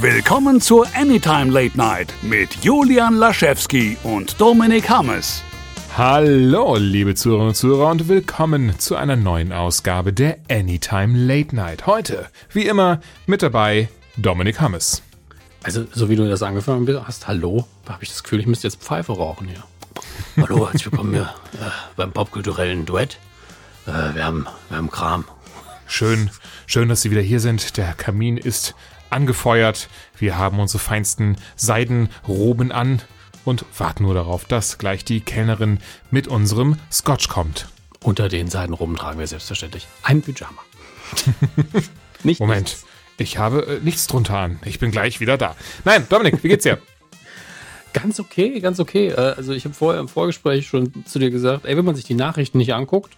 Willkommen zur Anytime Late Night mit Julian Laschewski und Dominik Hammes. Hallo, liebe Zuhörerinnen und Zuhörer und willkommen zu einer neuen Ausgabe der Anytime Late Night. Heute, wie immer, mit dabei Dominik Hammes. Also, so wie du das angefangen hast, hallo, habe ich das Gefühl, ich müsste jetzt Pfeife rauchen hier. hallo, herzlich willkommen hier äh, beim popkulturellen Duett. Äh, wir, haben, wir haben Kram. Schön, schön, dass Sie wieder hier sind. Der Kamin ist angefeuert. Wir haben unsere feinsten Seidenroben an und warten nur darauf, dass gleich die Kellnerin mit unserem Scotch kommt. Unter den Seidenroben tragen wir selbstverständlich ein Pyjama. Nicht Moment, nichts. ich habe äh, nichts drunter an. Ich bin gleich wieder da. Nein, Dominik, wie geht's dir? ganz okay, ganz okay. Äh, also ich habe vorher im Vorgespräch schon zu dir gesagt, ey, wenn man sich die Nachrichten nicht anguckt,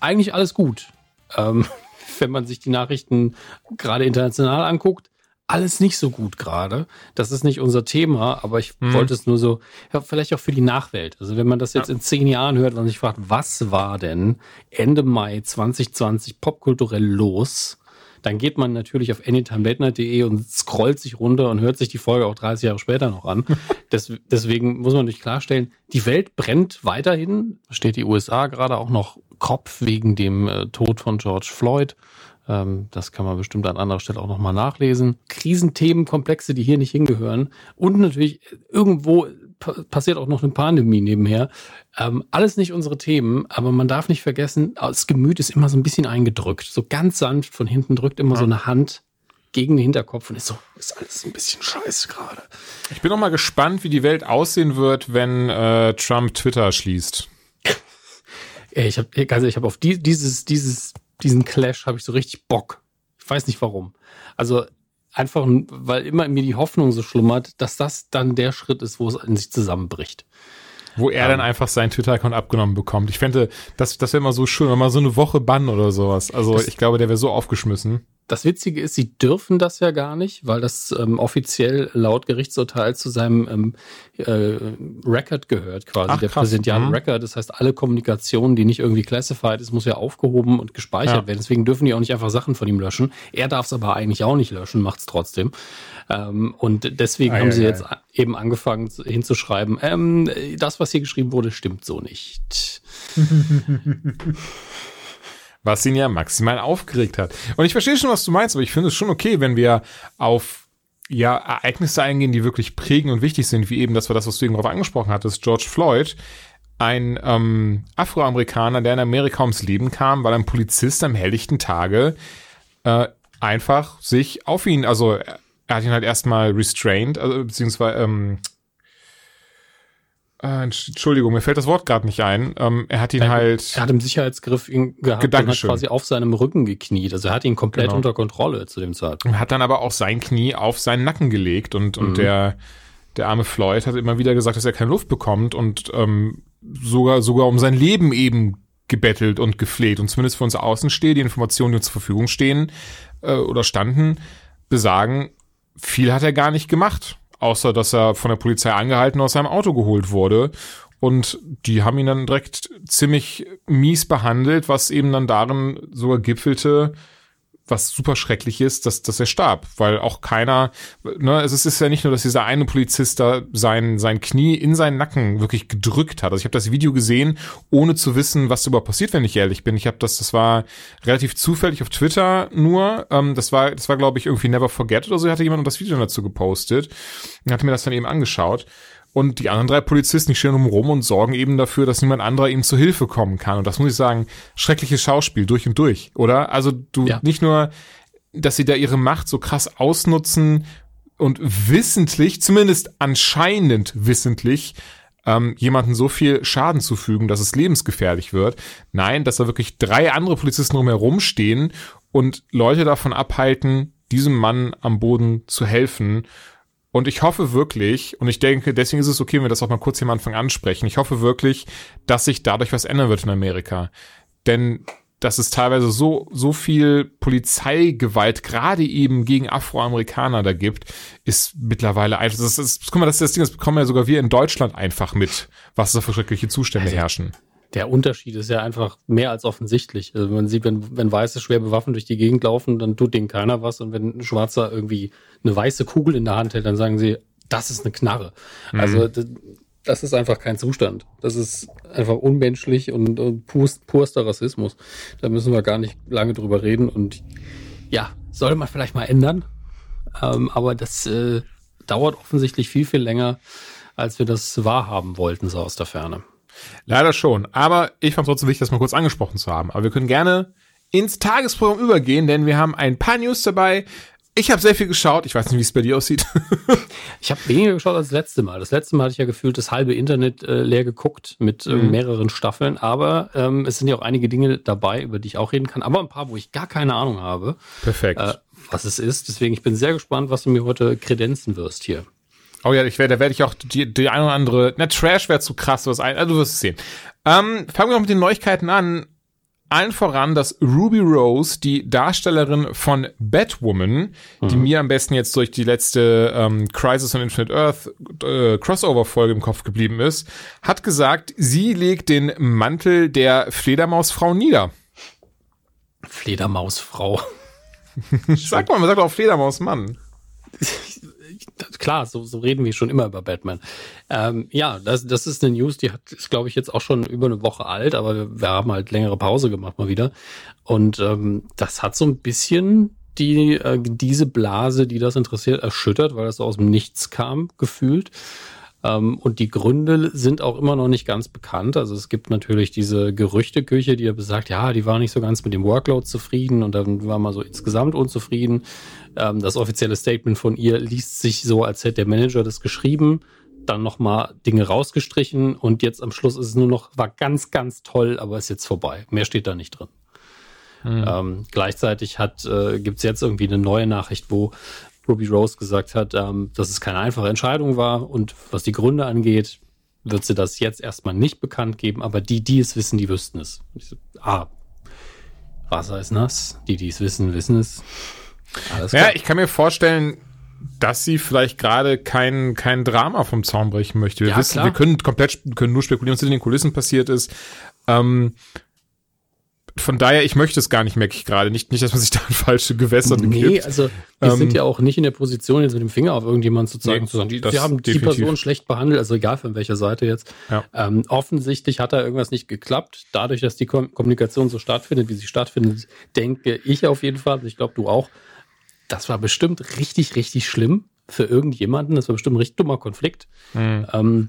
eigentlich alles gut. Ähm, wenn man sich die Nachrichten gerade international anguckt, alles nicht so gut gerade. Das ist nicht unser Thema, aber ich hm. wollte es nur so, ja, vielleicht auch für die Nachwelt. Also wenn man das jetzt ja. in zehn Jahren hört und sich fragt, was war denn Ende Mai 2020 popkulturell los? Dann geht man natürlich auf anytimelatenight.de und scrollt sich runter und hört sich die Folge auch 30 Jahre später noch an. Des, deswegen muss man natürlich klarstellen, die Welt brennt weiterhin. Steht die USA gerade auch noch Kopf wegen dem äh, Tod von George Floyd. Ähm, das kann man bestimmt an anderer Stelle auch nochmal nachlesen. Krisenthemenkomplexe, die hier nicht hingehören. Und natürlich irgendwo passiert auch noch eine Pandemie nebenher. Ähm, alles nicht unsere Themen, aber man darf nicht vergessen, das Gemüt ist immer so ein bisschen eingedrückt. So ganz sanft von hinten drückt immer ja. so eine Hand gegen den Hinterkopf und ist so, ist alles ein bisschen scheiße gerade. Ich bin noch mal gespannt, wie die Welt aussehen wird, wenn äh, Trump Twitter schließt. ich habe also ich habe auf die, dieses dieses diesen Clash habe ich so richtig Bock. Ich weiß nicht warum. Also einfach, weil immer in mir die Hoffnung so schlummert, dass das dann der Schritt ist, wo es in sich zusammenbricht. Wo er um, dann ähm. einfach seinen Twitter-Account abgenommen bekommt. Ich fände, das, das wäre immer so schön, wenn mal so eine Woche bannen oder sowas. Also ich glaube, der wäre so aufgeschmissen. Das Witzige ist, sie dürfen das ja gar nicht, weil das ähm, offiziell laut Gerichtsurteil zu seinem ähm, äh, Record gehört, quasi Ach, der präsidentiale mhm. Record. Das heißt, alle Kommunikation, die nicht irgendwie classified ist, muss ja aufgehoben und gespeichert ja. werden. Deswegen dürfen die auch nicht einfach Sachen von ihm löschen. Er darf es aber eigentlich auch nicht löschen, macht es trotzdem. Ähm, und deswegen ah, haben sie ja. jetzt eben angefangen hinzuschreiben, ähm, das, was hier geschrieben wurde, stimmt so nicht. was ihn ja maximal aufgeregt hat. Und ich verstehe schon, was du meinst, aber ich finde es schon okay, wenn wir auf ja, Ereignisse eingehen, die wirklich prägend und wichtig sind, wie eben das war das, was du eben darauf angesprochen hattest, George Floyd, ein ähm, Afroamerikaner, der in Amerika ums Leben kam, weil ein Polizist am helllichten Tage äh, einfach sich auf ihn, also er hat ihn halt erstmal restrained, also beziehungsweise ähm, äh, Entschuldigung, mir fällt das Wort gerade nicht ein. Ähm, er hat ihn er, halt. Er hat im Sicherheitsgriff ihn gehabt und hat quasi auf seinem Rücken gekniet. Also er hat ihn komplett genau. unter Kontrolle zu dem Zeitpunkt. Hat dann aber auch sein Knie auf seinen Nacken gelegt und, und mhm. der, der arme Floyd hat immer wieder gesagt, dass er keine Luft bekommt und ähm, sogar, sogar um sein Leben eben gebettelt und gefleht. Und zumindest für uns Außensteher, die Informationen, die uns zur Verfügung stehen äh, oder standen, besagen, viel hat er gar nicht gemacht außer dass er von der Polizei angehalten aus seinem Auto geholt wurde. Und die haben ihn dann direkt ziemlich mies behandelt, was eben dann darin sogar gipfelte, was super schrecklich ist, dass, dass er starb, weil auch keiner, ne, es ist ja nicht nur, dass dieser eine Polizist da sein, sein Knie in seinen Nacken wirklich gedrückt hat. Also ich habe das Video gesehen, ohne zu wissen, was überhaupt passiert, wenn ich ehrlich bin. Ich habe das, das war relativ zufällig auf Twitter nur. Ähm, das war, das war, glaube ich, irgendwie Never Forget oder so, hatte jemand das Video dazu gepostet und hatte mir das dann eben angeschaut. Und die anderen drei Polizisten, die stehen rum und sorgen eben dafür, dass niemand anderer ihm zu Hilfe kommen kann. Und das muss ich sagen, schreckliches Schauspiel durch und durch, oder? Also du ja. nicht nur, dass sie da ihre Macht so krass ausnutzen und wissentlich, zumindest anscheinend wissentlich, ähm, jemanden so viel Schaden zufügen, dass es lebensgefährlich wird. Nein, dass da wirklich drei andere Polizisten drumherum stehen und Leute davon abhalten, diesem Mann am Boden zu helfen und ich hoffe wirklich, und ich denke, deswegen ist es okay, wenn wir das auch mal kurz hier am Anfang ansprechen, ich hoffe wirklich, dass sich dadurch was ändern wird in Amerika. Denn dass es teilweise so, so viel Polizeigewalt gerade eben gegen Afroamerikaner da gibt, ist mittlerweile einfach, das ist, guck mal, das ist das Ding, das bekommen ja sogar wir in Deutschland einfach mit, was da für schreckliche Zustände also, herrschen. Der Unterschied ist ja einfach mehr als offensichtlich. Also man sieht, wenn, wenn Weiße schwer bewaffnet durch die Gegend laufen, dann tut denen keiner was. Und wenn ein Schwarzer irgendwie eine weiße Kugel in der Hand hält, dann sagen sie, das ist eine Knarre. Mhm. Also das ist einfach kein Zustand. Das ist einfach unmenschlich und, und purst, purster Rassismus. Da müssen wir gar nicht lange drüber reden. Und ja, sollte man vielleicht mal ändern. Ähm, aber das äh, dauert offensichtlich viel, viel länger, als wir das wahrhaben wollten, so aus der Ferne. Leider schon. Aber ich fand es trotzdem wichtig, das mal kurz angesprochen zu haben. Aber wir können gerne ins Tagesprogramm übergehen, denn wir haben ein paar News dabei. Ich habe sehr viel geschaut. Ich weiß nicht, wie es bei dir aussieht. ich habe weniger geschaut als das letzte Mal. Das letzte Mal hatte ich ja gefühlt das halbe Internet äh, leer geguckt mit äh, mhm. mehreren Staffeln. Aber ähm, es sind ja auch einige Dinge dabei, über die ich auch reden kann. Aber ein paar, wo ich gar keine Ahnung habe. Perfekt. Äh, was es ist. Deswegen, ich bin sehr gespannt, was du mir heute kredenzen wirst hier. Oh ja, ich werde, da werde ich auch die, die eine oder andere, na, Trash wäre zu krass, was ein, also du wirst es sehen. Ähm, fangen wir noch mit den Neuigkeiten an. Allen voran, dass Ruby Rose, die Darstellerin von Batwoman, mhm. die mir am besten jetzt durch die letzte ähm, Crisis on Infinite Earth äh, Crossover-Folge im Kopf geblieben ist, hat gesagt, sie legt den Mantel der Fledermausfrau nieder. Fledermausfrau. sag mal, man sagt auch Fledermausmann. klar, so, so reden wir schon immer über Batman. Ähm, ja, das, das ist eine News, die hat, ist, glaube ich, jetzt auch schon über eine Woche alt, aber wir, wir haben halt längere Pause gemacht mal wieder. Und ähm, das hat so ein bisschen die äh, diese Blase, die das interessiert, erschüttert, weil das so aus dem Nichts kam, gefühlt. Ähm, und die Gründe sind auch immer noch nicht ganz bekannt. Also es gibt natürlich diese Gerüchteküche, die ja besagt, ja, die war nicht so ganz mit dem Workload zufrieden und dann war man so insgesamt unzufrieden. Ähm, das offizielle Statement von ihr liest sich so, als hätte der Manager das geschrieben, dann nochmal Dinge rausgestrichen und jetzt am Schluss ist es nur noch, war ganz, ganz toll, aber ist jetzt vorbei. Mehr steht da nicht drin. Hm. Ähm, gleichzeitig hat äh, gibt es jetzt irgendwie eine neue Nachricht, wo Ruby Rose gesagt hat, ähm, dass es keine einfache Entscheidung war und was die Gründe angeht, wird sie das jetzt erstmal nicht bekannt geben, aber die, die es wissen, die wüssten es. So, ah, Wasser ist nass, die, die es wissen, wissen es. Alles. Ja, ich kann mir vorstellen, dass sie vielleicht gerade kein, kein Drama vom Zaun brechen möchte. Wir ja, wissen, klar. wir können komplett, können nur spekulieren, was in den Kulissen passiert ist. Ähm, von daher, ich möchte es gar nicht, merke ich gerade. Nicht, nicht, dass man sich da in falsche Gewässer bekippt. Nee, also wir ähm, sind ja auch nicht in der Position, jetzt mit dem Finger auf irgendjemanden zu zeigen, nee, zu sagen, die, sie haben definitiv. die Person schlecht behandelt, also egal von welcher Seite jetzt. Ja. Ähm, offensichtlich hat da irgendwas nicht geklappt. Dadurch, dass die Kommunikation so stattfindet, wie sie stattfindet, denke ich auf jeden Fall, ich glaube du auch, das war bestimmt richtig, richtig schlimm für irgendjemanden. Das war bestimmt ein richtig dummer Konflikt. Mhm. Ähm,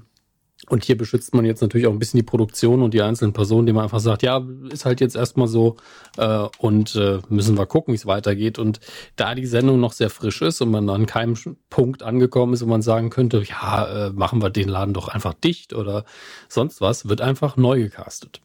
und hier beschützt man jetzt natürlich auch ein bisschen die Produktion und die einzelnen Personen, die man einfach sagt, ja, ist halt jetzt erstmal so äh, und äh, müssen wir gucken, wie es weitergeht. Und da die Sendung noch sehr frisch ist und man an keinem Punkt angekommen ist, wo man sagen könnte, ja, äh, machen wir den Laden doch einfach dicht oder sonst was, wird einfach neu gecastet.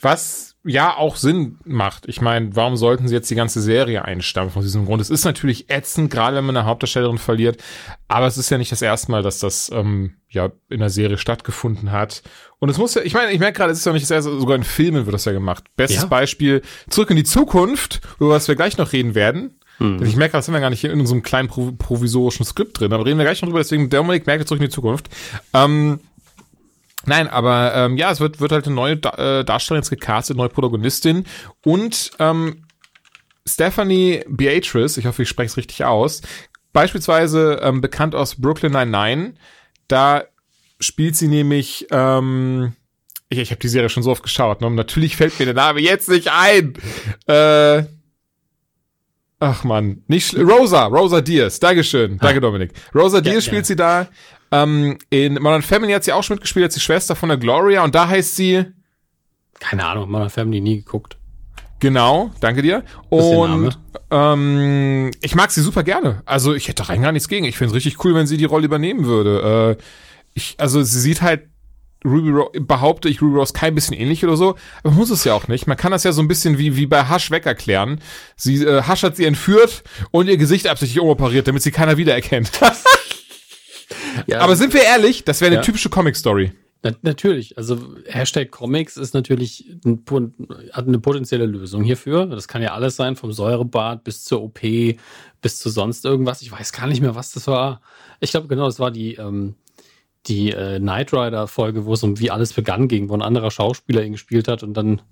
Was ja auch Sinn macht. Ich meine, warum sollten sie jetzt die ganze Serie einstampfen aus diesem Grund? Es ist natürlich ätzend, gerade wenn man eine Hauptdarstellerin verliert, aber es ist ja nicht das erste Mal, dass das ähm, ja in der Serie stattgefunden hat. Und es muss ja, ich meine, ich merke gerade, es ist ja nicht das erste, sogar in Filmen wird das ja gemacht. Bestes ja. Beispiel, Zurück in die Zukunft, über was wir gleich noch reden werden. Hm. Ich merke, das sind wir gar nicht hier in unserem kleinen provisorischen Skript drin, aber reden wir gleich noch drüber, deswegen Dominik merkt zurück in die Zukunft. Ähm, Nein, aber ähm, ja, es wird, wird halt eine neue da äh, Darstellerin jetzt gecastet, neue Protagonistin und ähm, Stephanie Beatrice, ich hoffe, ich spreche es richtig aus, beispielsweise ähm, bekannt aus Brooklyn Nine-Nine, da spielt sie nämlich, ähm, ich, ich habe die Serie schon so oft geschaut, ne? natürlich fällt mir der Name jetzt nicht ein. Äh, ach man, nicht Rosa, Rosa Diaz, Dankeschön, danke Dominik. Rosa Diaz ja, spielt ja. sie da. Ähm, in Modern Family hat sie auch schon mitgespielt, als die Schwester von der Gloria und da heißt sie. Keine Ahnung, Modern Family nie geguckt. Genau, danke dir. Und ähm, ich mag sie super gerne. Also ich hätte rein gar nichts gegen. Ich finde es richtig cool, wenn sie die Rolle übernehmen würde. Äh, ich, also sie sieht halt Ruby Rose, behaupte ich Ruby Rose kein bisschen ähnlich oder so, aber muss es ja auch nicht. Man kann das ja so ein bisschen wie, wie bei Hush weg erklären. Sie, äh, Hush hat sie entführt und ihr Gesicht absichtlich umoperiert, damit sie keiner wiedererkennt. Ja, Aber sind wir ehrlich, das wäre eine ja. typische Comic-Story. Na, natürlich, also Hashtag Comics ist natürlich ein, hat eine potenzielle Lösung hierfür. Das kann ja alles sein, vom Säurebad bis zur OP, bis zu sonst irgendwas. Ich weiß gar nicht mehr, was das war. Ich glaube, genau, das war die, ähm, die äh, Knight Rider-Folge, wo es um wie alles begann ging, wo ein anderer Schauspieler ihn gespielt hat und dann,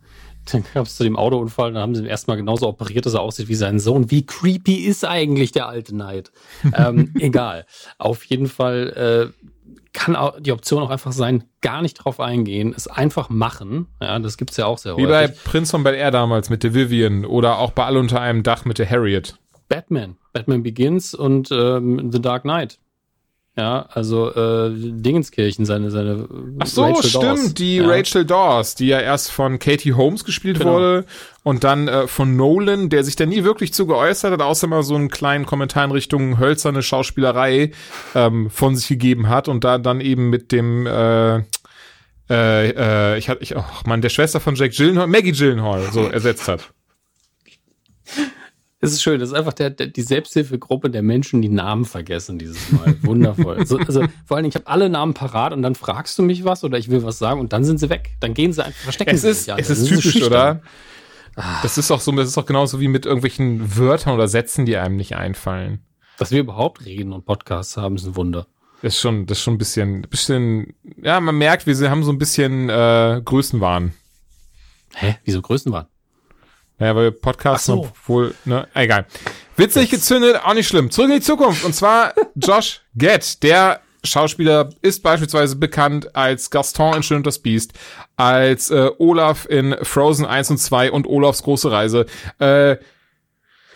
dann gab es zu dem Autounfall, dann haben sie ihn erstmal genauso operiert, dass er aussieht wie sein Sohn. Wie creepy ist eigentlich der alte Knight? ähm, egal. Auf jeden Fall äh, kann auch die Option auch einfach sein, gar nicht drauf eingehen, es einfach machen. Ja, das gibt's ja auch sehr Wie häufig. bei Prince von Bel Air damals mit der Vivian oder auch bei All unter einem Dach mit der Harriet. Batman. Batman Begins und ähm, The Dark Knight. Ja, also äh, Dingenskirchen, seine, seine Ach so, Rachel stimmt, Dawes. die ja. Rachel Dawes, die ja erst von Katie Holmes gespielt genau. wurde und dann äh, von Nolan, der sich da nie wirklich zu geäußert hat, außer mal so einen kleinen Kommentar in Richtung hölzerne Schauspielerei ähm, von sich gegeben hat und da dann eben mit dem äh, äh, äh, ich hatte ich, oh Mann, der Schwester von Jack Gyllenhaal, Maggie Gyllenhaal, so ersetzt hat. Es ist schön, das ist einfach der, der, die Selbsthilfegruppe der Menschen, die Namen vergessen dieses Mal. Wundervoll. also, also vor allen Dingen, ich habe alle Namen parat und dann fragst du mich was oder ich will was sagen und dann sind sie weg. Dann gehen sie einfach, verstecken es sie ist, sich. Es ist typisch, oder? Das ist auch so, das ist auch genauso wie mit irgendwelchen Wörtern oder Sätzen, die einem nicht einfallen. Dass wir überhaupt reden und Podcasts haben, ist ein Wunder. Das ist schon, das ist schon ein bisschen, bisschen, ja, man merkt, wir haben so ein bisschen äh, Größenwahn. Hä? Wieso Größenwahn? Naja, weil Podcasts so. wohl, ne, egal. Witzig gezündet, auch nicht schlimm. Zurück in die Zukunft. Und zwar Josh Gett, der Schauspieler ist beispielsweise bekannt als Gaston in Schön und das Biest, als äh, Olaf in Frozen 1 und 2 und Olafs große Reise. Äh,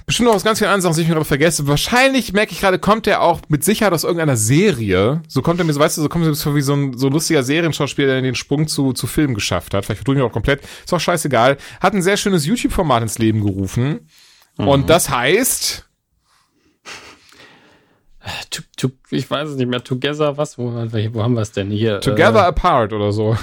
bestimmt noch aus ganz vielen anderen Sachen, die ich mir gerade vergesse. Wahrscheinlich merke ich gerade, kommt er auch mit Sicherheit aus irgendeiner Serie. So kommt er mir so, weißt du, so kommt er mir so wie so ein so lustiger Serienschauspieler, der den Sprung zu, zu Filmen geschafft hat. Vielleicht verdrücke ich auch komplett. Ist auch scheißegal. Hat ein sehr schönes YouTube-Format ins Leben gerufen. Mhm. Und das heißt, To, to, ich weiß es nicht mehr. Together, was? Wo, wo haben wir es denn hier? Together äh, Apart oder so.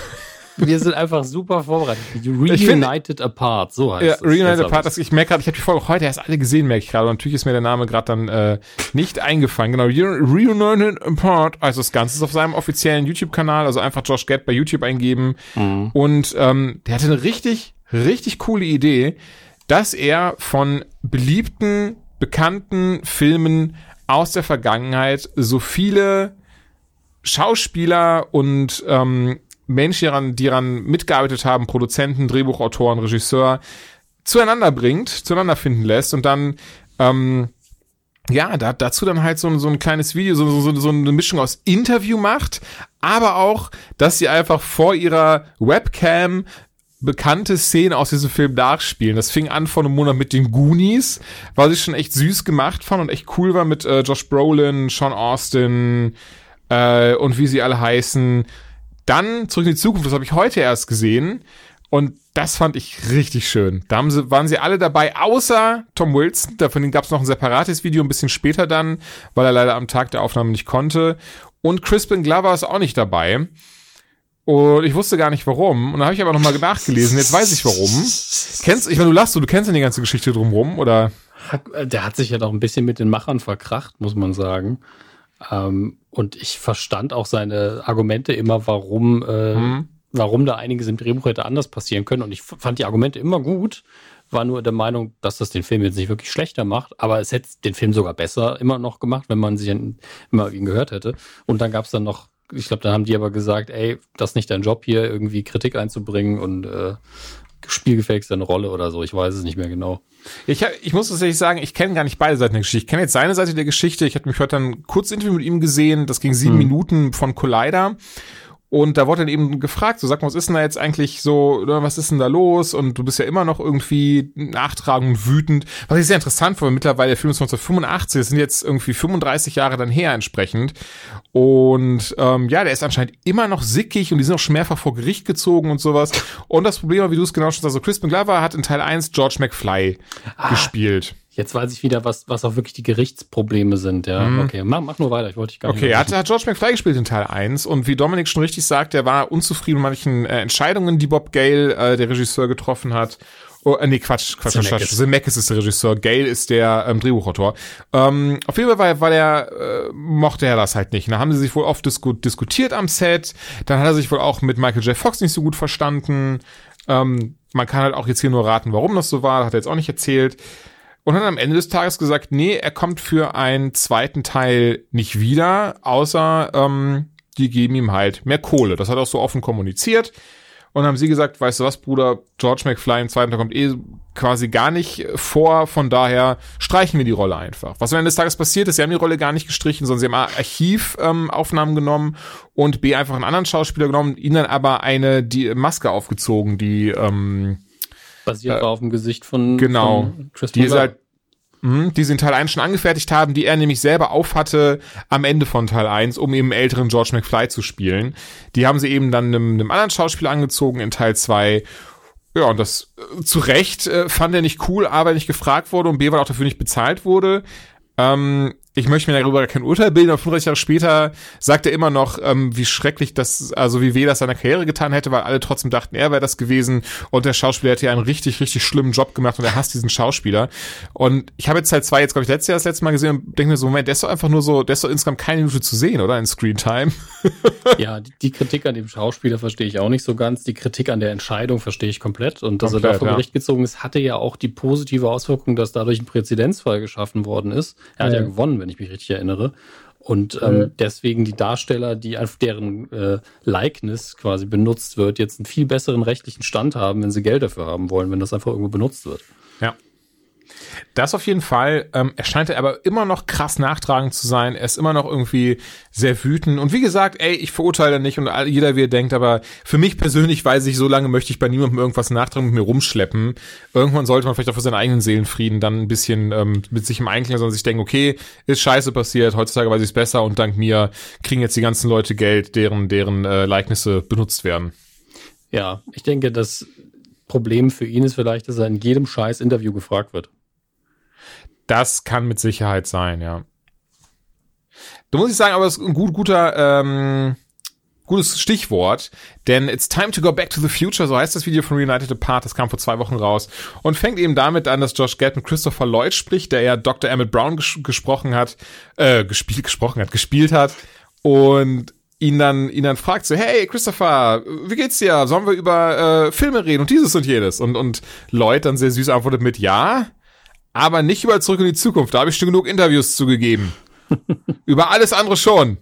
Wir sind einfach super vorbereitet. Reunited Apart, so heißt ja, es. Reunited Apart, das, ich merke gerade, ich habe die Folge heute erst alle gesehen, merke ich gerade. Und natürlich ist mir der Name gerade dann äh, nicht eingefallen. Genau, Reunited Apart, also das Ganze ist auf seinem offiziellen YouTube-Kanal, also einfach Josh Gett bei YouTube eingeben. Mhm. Und ähm, der hatte eine richtig, richtig coole Idee, dass er von beliebten, bekannten Filmen aus der Vergangenheit so viele Schauspieler und ähm, Menschen, die daran, die daran mitgearbeitet haben, Produzenten, Drehbuchautoren, Regisseur, zueinander bringt, zueinander finden lässt und dann ähm, ja, da, dazu dann halt so, so ein kleines Video, so, so, so eine Mischung aus Interview macht, aber auch, dass sie einfach vor ihrer Webcam bekannte Szenen aus diesem Film nachspielen. Das fing an vor einem Monat mit den Goonies, was ich schon echt süß gemacht fand und echt cool war mit äh, Josh Brolin, Sean Austin äh, und wie sie alle heißen. Dann zurück in die Zukunft, das habe ich heute erst gesehen. Und das fand ich richtig schön. Da haben sie, waren sie alle dabei, außer Tom Wilson. Davon gab es noch ein separates Video ein bisschen später dann, weil er leider am Tag der Aufnahme nicht konnte. Und Crispin Glover ist auch nicht dabei. Und ich wusste gar nicht warum. Und dann habe ich aber nochmal nachgelesen. Jetzt weiß ich warum. Kennst, ich meine, du lachst du, du kennst ja die ganze Geschichte drumherum, oder? Der hat sich ja doch ein bisschen mit den Machern verkracht, muss man sagen. Ähm, und ich verstand auch seine Argumente immer, warum, äh, mhm. warum da einiges im Drehbuch hätte anders passieren können. Und ich fand die Argumente immer gut, war nur der Meinung, dass das den Film jetzt nicht wirklich schlechter macht, aber es hätte den Film sogar besser immer noch gemacht, wenn man sich immer ihn gehört hätte. Und dann gab es dann noch, ich glaube, dann haben die aber gesagt, ey, das ist nicht dein Job hier, irgendwie Kritik einzubringen und äh, spielgefälligst eine Rolle oder so. Ich weiß es nicht mehr genau. Ich, hab, ich muss tatsächlich sagen, ich kenne gar nicht beide Seiten der Geschichte. Ich kenne jetzt seine Seite der Geschichte. Ich hatte mich heute dann kurz Interview mit ihm gesehen. Das ging sieben hm. Minuten von Collider. Und da wurde dann eben gefragt, so sag mal, was ist denn da jetzt eigentlich so, oder was ist denn da los? Und du bist ja immer noch irgendwie nachtragend wütend. Was ich sehr interessant fand, mittlerweile der Film ist 1985, das sind jetzt irgendwie 35 Jahre dann her entsprechend. Und ähm, ja, der ist anscheinend immer noch sickig und die sind auch schon mehrfach vor Gericht gezogen und sowas. Und das Problem war, wie du es genau schon sagst, also Crispin Glover hat in Teil 1 George McFly ah. gespielt. Jetzt weiß ich wieder, was, was auch wirklich die Gerichtsprobleme sind, ja. Mhm. Okay, mach, mach nur weiter, ich wollte dich gar nicht. Okay, er hat, hat George McFly gespielt in Teil 1 und wie Dominik schon richtig sagt, er war unzufrieden mit manchen äh, Entscheidungen, die Bob Gale, äh, der Regisseur, getroffen hat. Oh, äh, nee, Quatsch, Quatsch, Quatsch, Quatsch. Zemeckis ist der Regisseur, Gale ist der ähm, Drehbuchautor. Ähm, auf jeden Fall war, war der, äh, mochte er das halt nicht. Da haben sie sich wohl oft disku diskutiert am Set. Dann hat er sich wohl auch mit Michael J. Fox nicht so gut verstanden. Ähm, man kann halt auch jetzt hier nur raten, warum das so war, hat er jetzt auch nicht erzählt und hat am Ende des Tages gesagt, nee, er kommt für einen zweiten Teil nicht wieder, außer ähm, die geben ihm halt mehr Kohle. Das hat er auch so offen kommuniziert. Und haben sie gesagt, weißt du was, Bruder, George McFly im zweiten Teil kommt eh quasi gar nicht vor, von daher streichen wir die Rolle einfach. Was am Ende des Tages passiert ist, sie haben die Rolle gar nicht gestrichen, sondern sie haben Archivaufnahmen ähm, genommen und B einfach einen anderen Schauspieler genommen, ihnen dann aber eine die Maske aufgezogen, die ähm, basiert äh, auf dem Gesicht von, genau, von Chris die ist halt Mhm, die sie in Teil 1 schon angefertigt haben, die er nämlich selber aufhatte am Ende von Teil 1, um eben älteren George McFly zu spielen. Die haben sie eben dann einem, einem anderen Schauspieler angezogen in Teil 2. Ja, und das äh, zu Recht äh, fand er nicht cool, A, weil nicht gefragt wurde und B, weil auch dafür nicht bezahlt wurde. Ähm, ich möchte mir darüber kein Urteil bilden, aber 35 Jahre später sagt er immer noch, ähm, wie schrecklich das, also wie weh das seiner Karriere getan hätte, weil alle trotzdem dachten, er wäre das gewesen und der Schauspieler hätte ja einen richtig, richtig schlimmen Job gemacht und er hasst diesen Schauspieler. Und ich habe jetzt Teil 2 jetzt, glaube ich, letztes Jahr das letzte Mal gesehen und denke mir so, Moment, der ist doch einfach nur so, der ist doch insgesamt keine Minute zu sehen, oder? In Screen Time. ja, die, die, Kritik an dem Schauspieler verstehe ich auch nicht so ganz. Die Kritik an der Entscheidung verstehe ich komplett. Und dass komplett, er davon ja. Bericht gezogen ist, hatte ja auch die positive Auswirkung, dass dadurch ein Präzedenzfall geschaffen worden ist. Er hat ja, ja gewonnen, wenn ich mich richtig erinnere. Und ähm, mhm. deswegen die Darsteller, die auf deren äh, Likeness quasi benutzt wird, jetzt einen viel besseren rechtlichen Stand haben, wenn sie Geld dafür haben wollen, wenn das einfach irgendwo benutzt wird. Ja. Das auf jeden Fall. Ähm, er scheint aber immer noch krass nachtragend zu sein. Er ist immer noch irgendwie sehr wütend. Und wie gesagt, ey, ich verurteile nicht und jeder wie er denkt, aber für mich persönlich weiß ich, so lange möchte ich bei niemandem irgendwas nachtragen mit mir rumschleppen. Irgendwann sollte man vielleicht auch für seinen eigenen Seelenfrieden dann ein bisschen ähm, mit sich im Einklang, sondern sich denken, okay, ist scheiße passiert, heutzutage weiß ich es besser und dank mir kriegen jetzt die ganzen Leute Geld, deren, deren äh, Likenisse benutzt werden. Ja, ich denke, das Problem für ihn ist vielleicht, dass er in jedem scheiß Interview gefragt wird. Das kann mit Sicherheit sein, ja. Du musst ich sagen, aber es ist ein gut, guter, ähm, gutes Stichwort, denn It's Time to Go Back to the Future, so heißt das Video von Reunited Apart, das kam vor zwei Wochen raus und fängt eben damit an, dass Josh Gad mit Christopher Lloyd spricht, der ja Dr. Emmett Brown ges gesprochen hat, äh, gespielt, gesprochen hat, gespielt hat und ihn dann, ihn dann fragt so, hey Christopher, wie geht's dir? Sollen wir über äh, Filme reden und dieses und jenes? Und, und Lloyd dann sehr süß antwortet mit ja, aber nicht über Zurück in die Zukunft. Da habe ich schon genug Interviews zugegeben. über alles andere schon.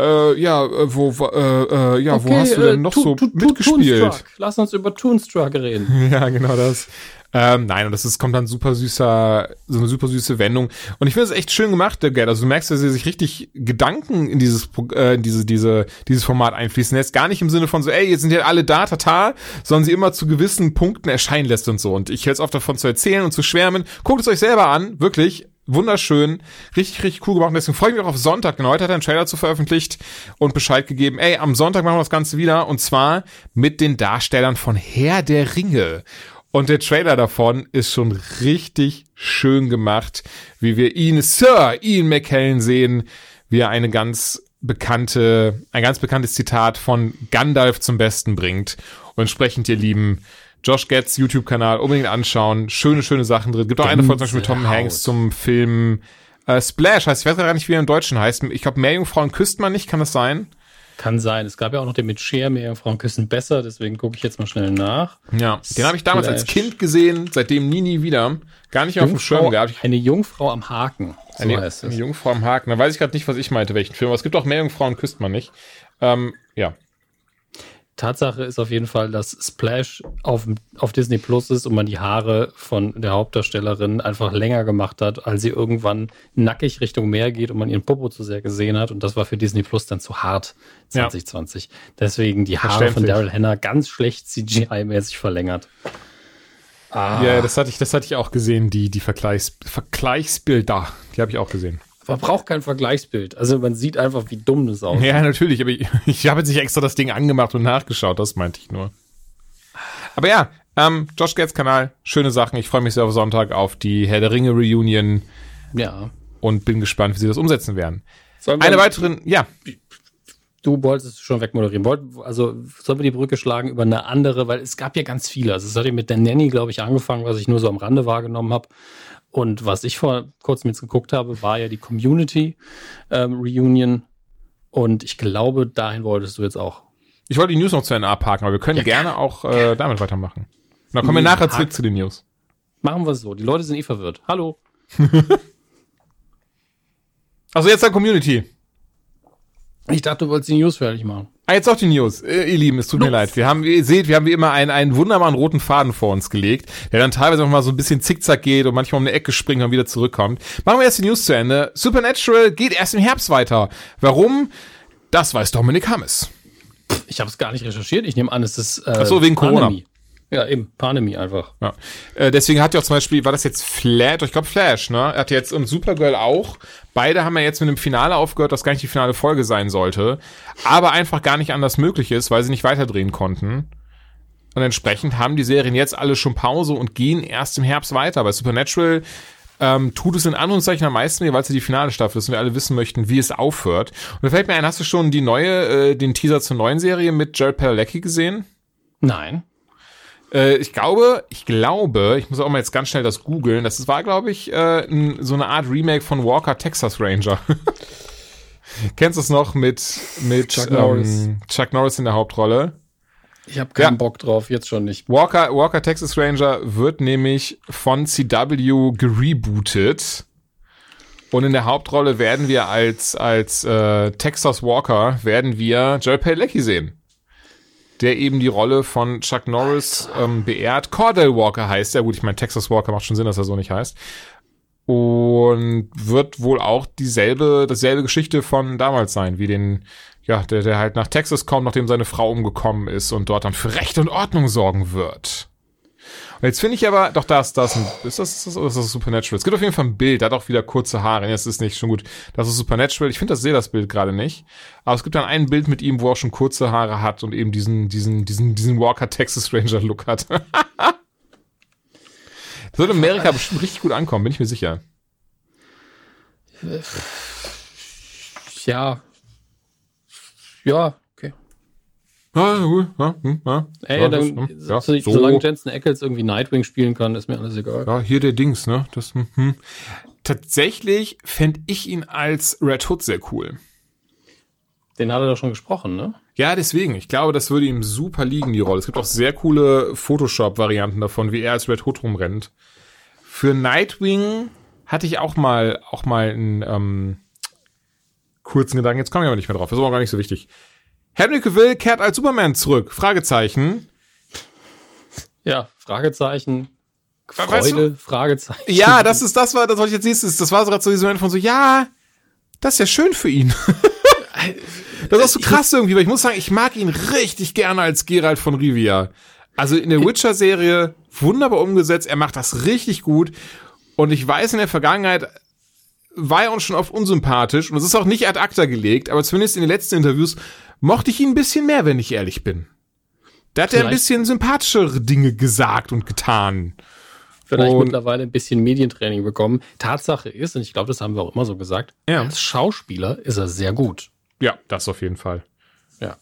Äh, ja, äh, wo, äh, äh, ja, okay, wo hast du denn noch äh, so mitgespielt? Lass uns über Toonstruck reden. ja, genau das. Ähm, nein, und das ist, kommt dann super süßer, so eine super süße Wendung. Und ich finde es echt schön gemacht, der Geld. Also du merkst, dass er sich richtig Gedanken in dieses, äh, in diese, diese, dieses Format einfließen lässt. Gar nicht im Sinne von so, ey, jetzt sind ja alle da, tata, sondern sie immer zu gewissen Punkten erscheinen lässt und so. Und ich hätte es oft davon zu erzählen und zu schwärmen. Guckt es euch selber an, wirklich wunderschön, richtig, richtig cool gemacht. Und deswegen freue ich mich auch auf Sonntag. Genau, heute hat er einen Trailer zu veröffentlicht und Bescheid gegeben. Ey, am Sonntag machen wir das Ganze wieder. Und zwar mit den Darstellern von Herr der Ringe. Und der Trailer davon ist schon richtig schön gemacht, wie wir ihn, Sir Ian McKellen sehen, wie er eine ganz bekannte, ein ganz bekanntes Zitat von Gandalf zum Besten bringt. Und entsprechend, ihr Lieben, Josh Getz YouTube-Kanal unbedingt anschauen. Schöne, schöne Sachen drin. Gibt auch eine Folge zum Beispiel mit Tom Hanks zum Film äh, Splash heißt, ich weiß gar nicht, wie er im Deutschen heißt. Ich glaube, Meerjungfrauen küsst man nicht, kann das sein? Kann sein. Es gab ja auch noch den mit Cher, Meerjungfrauen küssen besser, deswegen gucke ich jetzt mal schnell nach. Ja, den habe ich damals als Kind gesehen, seitdem nie, nie wieder. Gar nicht Jungfrau, auf dem Schirm gehabt. Eine Jungfrau am Haken. So eine, heißt es. eine Jungfrau am Haken. Da weiß ich gerade nicht, was ich meinte, welchen Film. Aber es gibt auch Meerjungfrauen küsst man nicht. Ähm, ja. Tatsache ist auf jeden Fall, dass Splash auf, auf Disney Plus ist und man die Haare von der Hauptdarstellerin einfach länger gemacht hat, als sie irgendwann nackig Richtung Meer geht und man ihren Popo zu sehr gesehen hat. Und das war für Disney Plus dann zu hart 2020. Ja. Deswegen die Haare von Daryl Hannah ganz schlecht CGI-mäßig verlängert. Ah. Ja, das hatte ich, das hatte ich auch gesehen, die, die Vergleichs, Vergleichsbilder. Die habe ich auch gesehen. Man braucht kein Vergleichsbild. Also man sieht einfach, wie dumm das aussieht. Ja, natürlich, aber ich, ich habe jetzt nicht extra das Ding angemacht und nachgeschaut, das meinte ich nur. Aber ja, ähm, Josh Gates Kanal, schöne Sachen. Ich freue mich sehr auf Sonntag auf die Herr der Ringe Reunion. Ja. Und bin gespannt, wie sie das umsetzen werden. Eine weitere, ja. Du wolltest schon wegmoderieren. Wollt, also sollen wir die Brücke schlagen über eine andere, weil es gab ja ganz viele. Also es hat ja mit der Nanny, glaube ich, angefangen, was ich nur so am Rande wahrgenommen habe. Und was ich vor kurzem jetzt geguckt habe, war ja die Community ähm, Reunion. Und ich glaube, dahin wolltest du jetzt auch. Ich wollte die News noch zu Ende abhaken, aber wir können ja, gerne auch äh, damit weitermachen. Und dann kommen wir nachher zurück zu den News. Machen wir es so. Die Leute sind eh verwirrt. Hallo. also jetzt der Community. Ich dachte, du wolltest die News fertig machen. Ah, jetzt auch die News. Äh, ihr Lieben, es tut Los. mir leid. Wir haben, ihr seht, wir haben wie immer einen, einen wunderbaren roten Faden vor uns gelegt, der dann teilweise auch mal so ein bisschen zickzack geht und manchmal um eine Ecke springt und wieder zurückkommt. Machen wir erst die News zu Ende. Supernatural geht erst im Herbst weiter. Warum? Das weiß Dominik Hammes. Ich habe es gar nicht recherchiert. Ich nehme an, es ist äh, Ach so, wegen Corona. Pandemie. Ja, eben, Pandemie einfach. Ja. Äh, deswegen hat ja auch zum Beispiel, war das jetzt Flash, ich glaube Flash, ne? Er hat jetzt und Supergirl auch. Beide haben ja jetzt mit einem Finale aufgehört, das gar nicht die finale Folge sein sollte. Aber einfach gar nicht anders möglich ist, weil sie nicht weiterdrehen konnten. Und entsprechend haben die Serien jetzt alle schon Pause und gehen erst im Herbst weiter. Bei Supernatural ähm, tut es in Anführungszeichen am meisten, weil es ja die finale Staffel ist und wir alle wissen möchten, wie es aufhört. Und da fällt mir ein, hast du schon die neue, äh, den Teaser zur neuen Serie mit Jared Padalecki gesehen? Nein. Äh, ich glaube, ich glaube, ich muss auch mal jetzt ganz schnell das googeln. Das war, glaube ich, äh, so eine Art Remake von Walker Texas Ranger. Kennst du es noch mit, mit Chuck, ähm, Norris. Chuck Norris in der Hauptrolle? Ich habe keinen ja. Bock drauf, jetzt schon nicht. Walker, Walker Texas Ranger wird nämlich von CW gerebootet. Und in der Hauptrolle werden wir als, als äh, Texas Walker, werden wir Jared Padalecki sehen der eben die Rolle von Chuck Norris ähm, beehrt. Cordell Walker heißt er. Gut, ich meine, Texas Walker macht schon Sinn, dass er so nicht heißt. Und wird wohl auch dieselbe, dasselbe Geschichte von damals sein, wie den, ja, der, der halt nach Texas kommt, nachdem seine Frau umgekommen ist und dort dann für Recht und Ordnung sorgen wird. Und jetzt finde ich aber, doch, das, das, ist das, ist das, ist das Supernatural? Es gibt auf jeden Fall ein Bild, der hat auch wieder kurze Haare. Jetzt ist nicht schon gut. Das ist Supernatural. Ich finde, das sehe das Bild gerade nicht. Aber es gibt dann ein Bild mit ihm, wo er auch schon kurze Haare hat und eben diesen, diesen, diesen, diesen Walker Texas Ranger Look hat. das wird in Amerika bestimmt richtig gut ankommen, bin ich mir sicher. Ja. Ja, Ah, gut, ja, hm, ja. Ey, ja, dann, das, ja, so, solange Jensen Ackles irgendwie Nightwing spielen kann, ist mir alles egal. Ja, hier der Dings, ne? Das, hm. hm. Tatsächlich fände ich ihn als Red Hood sehr cool. Den hat er doch schon gesprochen, ne? Ja, deswegen. Ich glaube, das würde ihm super liegen, die Rolle. Es gibt auch sehr coole Photoshop-Varianten davon, wie er als Red Hood rumrennt. Für Nightwing hatte ich auch mal, auch mal einen ähm, kurzen Gedanken. Jetzt komme ich aber nicht mehr drauf. Das ist aber gar nicht so wichtig. Henry Cavill kehrt als Superman zurück. Fragezeichen. Ja, Fragezeichen. Freude, weißt du? Fragezeichen. Ja, das ist das war das was ich jetzt nächstes. Das war so gerade so dieser Moment von so ja, das ist ja schön für ihn. das ist auch so krass irgendwie, weil ich muss sagen, ich mag ihn richtig gerne als Geralt von Rivia. Also in der Witcher Serie wunderbar umgesetzt, er macht das richtig gut und ich weiß in der Vergangenheit war er uns schon oft unsympathisch und es ist auch nicht ad acta gelegt, aber zumindest in den letzten Interviews mochte ich ihn ein bisschen mehr, wenn ich ehrlich bin. Da hat er ein bisschen sympathischere Dinge gesagt und getan. Vielleicht und mittlerweile ein bisschen Medientraining bekommen. Tatsache ist, und ich glaube, das haben wir auch immer so gesagt, ja. als Schauspieler ist er sehr gut. Ja, das auf jeden Fall. Ja.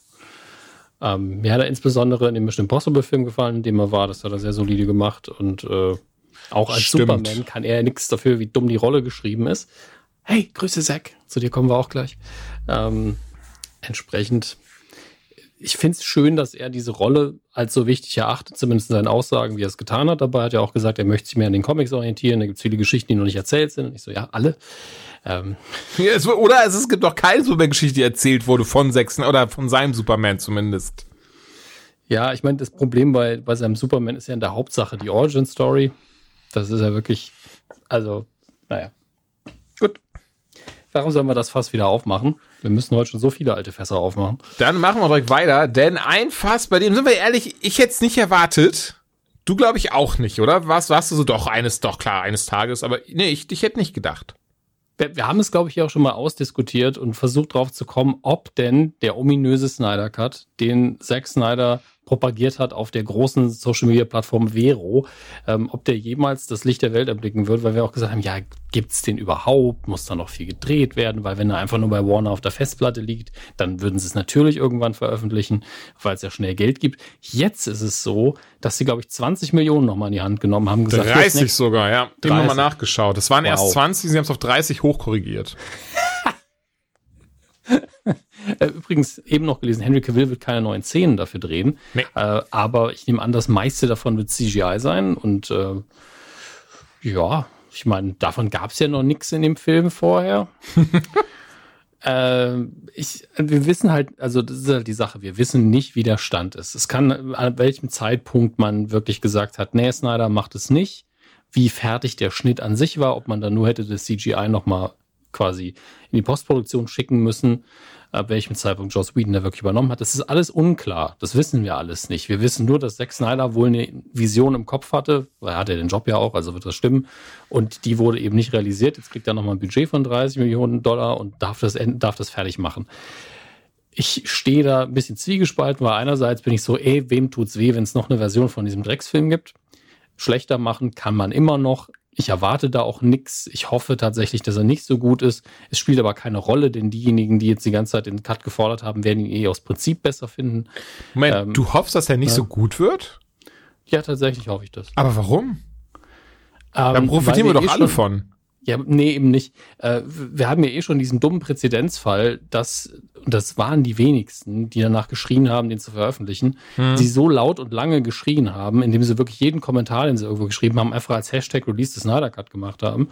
Ähm, mir hat er insbesondere in dem Mission Impossible Film gefallen, in dem er war. Das hat er sehr solide gemacht. Und äh, auch als Stimmt. Superman kann er nichts dafür, wie dumm die Rolle geschrieben ist. Hey, Grüße Zack. Zu dir kommen wir auch gleich. Ähm, entsprechend, ich finde es schön, dass er diese Rolle als so wichtig erachtet, zumindest in seinen Aussagen, wie er es getan hat. Dabei hat er auch gesagt, er möchte sich mehr an den Comics orientieren. Da gibt es viele Geschichten, die noch nicht erzählt sind. Und ich so, ja, alle. Ähm. Ja, es, oder es, gibt noch keine Superman-Geschichte, die erzählt wurde von Sechsen oder von seinem Superman zumindest. Ja, ich meine, das Problem bei, bei seinem Superman ist ja in der Hauptsache die Origin-Story. Das ist ja wirklich, also, naja. Gut. Warum sollen wir das Fass wieder aufmachen? Wir müssen heute schon so viele alte Fässer aufmachen. Dann machen wir direkt weiter, denn ein Fass, bei dem sind wir ehrlich, ich hätte es nicht erwartet. Du glaube ich auch nicht, oder? Was warst du so doch eines, doch klar, eines Tages, aber nee, ich, ich hätte nicht gedacht. Wir, wir haben es, glaube ich, auch schon mal ausdiskutiert und versucht drauf zu kommen, ob denn der ominöse Snyder Cut, den Zack Snyder propagiert hat auf der großen Social Media Plattform Vero, ähm, ob der jemals das Licht der Welt erblicken wird, weil wir auch gesagt haben, ja, gibt's den überhaupt? Muss da noch viel gedreht werden? Weil wenn er einfach nur bei Warner auf der Festplatte liegt, dann würden sie es natürlich irgendwann veröffentlichen, weil es ja schnell Geld gibt. Jetzt ist es so, dass sie, glaube ich, 20 Millionen nochmal in die Hand genommen haben. Gesagt, 30 sogar, ja. Immer mal nachgeschaut. Das waren wow. erst 20, sie haben es auf 30 hochkorrigiert. Äh, übrigens eben noch gelesen, Henry Cavill wird keine neuen Szenen dafür drehen. Nee. Äh, aber ich nehme an, das meiste davon wird CGI sein. Und äh, ja, ich meine, davon gab es ja noch nichts in dem Film vorher. Äh, ich, wir wissen halt, also das ist halt die Sache, wir wissen nicht, wie der Stand ist. Es kann, an welchem Zeitpunkt man wirklich gesagt hat, nee, Snyder macht es nicht, wie fertig der Schnitt an sich war, ob man dann nur hätte das CGI nochmal quasi in die Postproduktion schicken müssen ab welchem Zeitpunkt Joss Whedon da wirklich übernommen hat. Das ist alles unklar. Das wissen wir alles nicht. Wir wissen nur, dass Zack Snyder wohl eine Vision im Kopf hatte, weil er hatte den Job ja auch, also wird das stimmen. Und die wurde eben nicht realisiert. Jetzt kriegt er nochmal ein Budget von 30 Millionen Dollar und darf das, darf das fertig machen. Ich stehe da ein bisschen zwiegespalten, weil einerseits bin ich so, ey, wem tut's weh, wenn es noch eine Version von diesem Drecksfilm gibt? Schlechter machen kann man immer noch. Ich erwarte da auch nichts. Ich hoffe tatsächlich, dass er nicht so gut ist. Es spielt aber keine Rolle, denn diejenigen, die jetzt die ganze Zeit den Cut gefordert haben, werden ihn eh aus Prinzip besser finden. Moment, ähm, du hoffst, dass er nicht ja. so gut wird? Ja, tatsächlich hoffe ich das. Aber warum? Ähm, da profitieren wir, wir doch eh alle von. Ja, nee, eben nicht. Äh, wir haben ja eh schon diesen dummen Präzedenzfall, dass, und das waren die wenigsten, die danach geschrien haben, den zu veröffentlichen, hm. die so laut und lange geschrien haben, indem sie wirklich jeden Kommentar, den sie irgendwo geschrieben haben, einfach als Hashtag Release the Snyder Cut gemacht haben.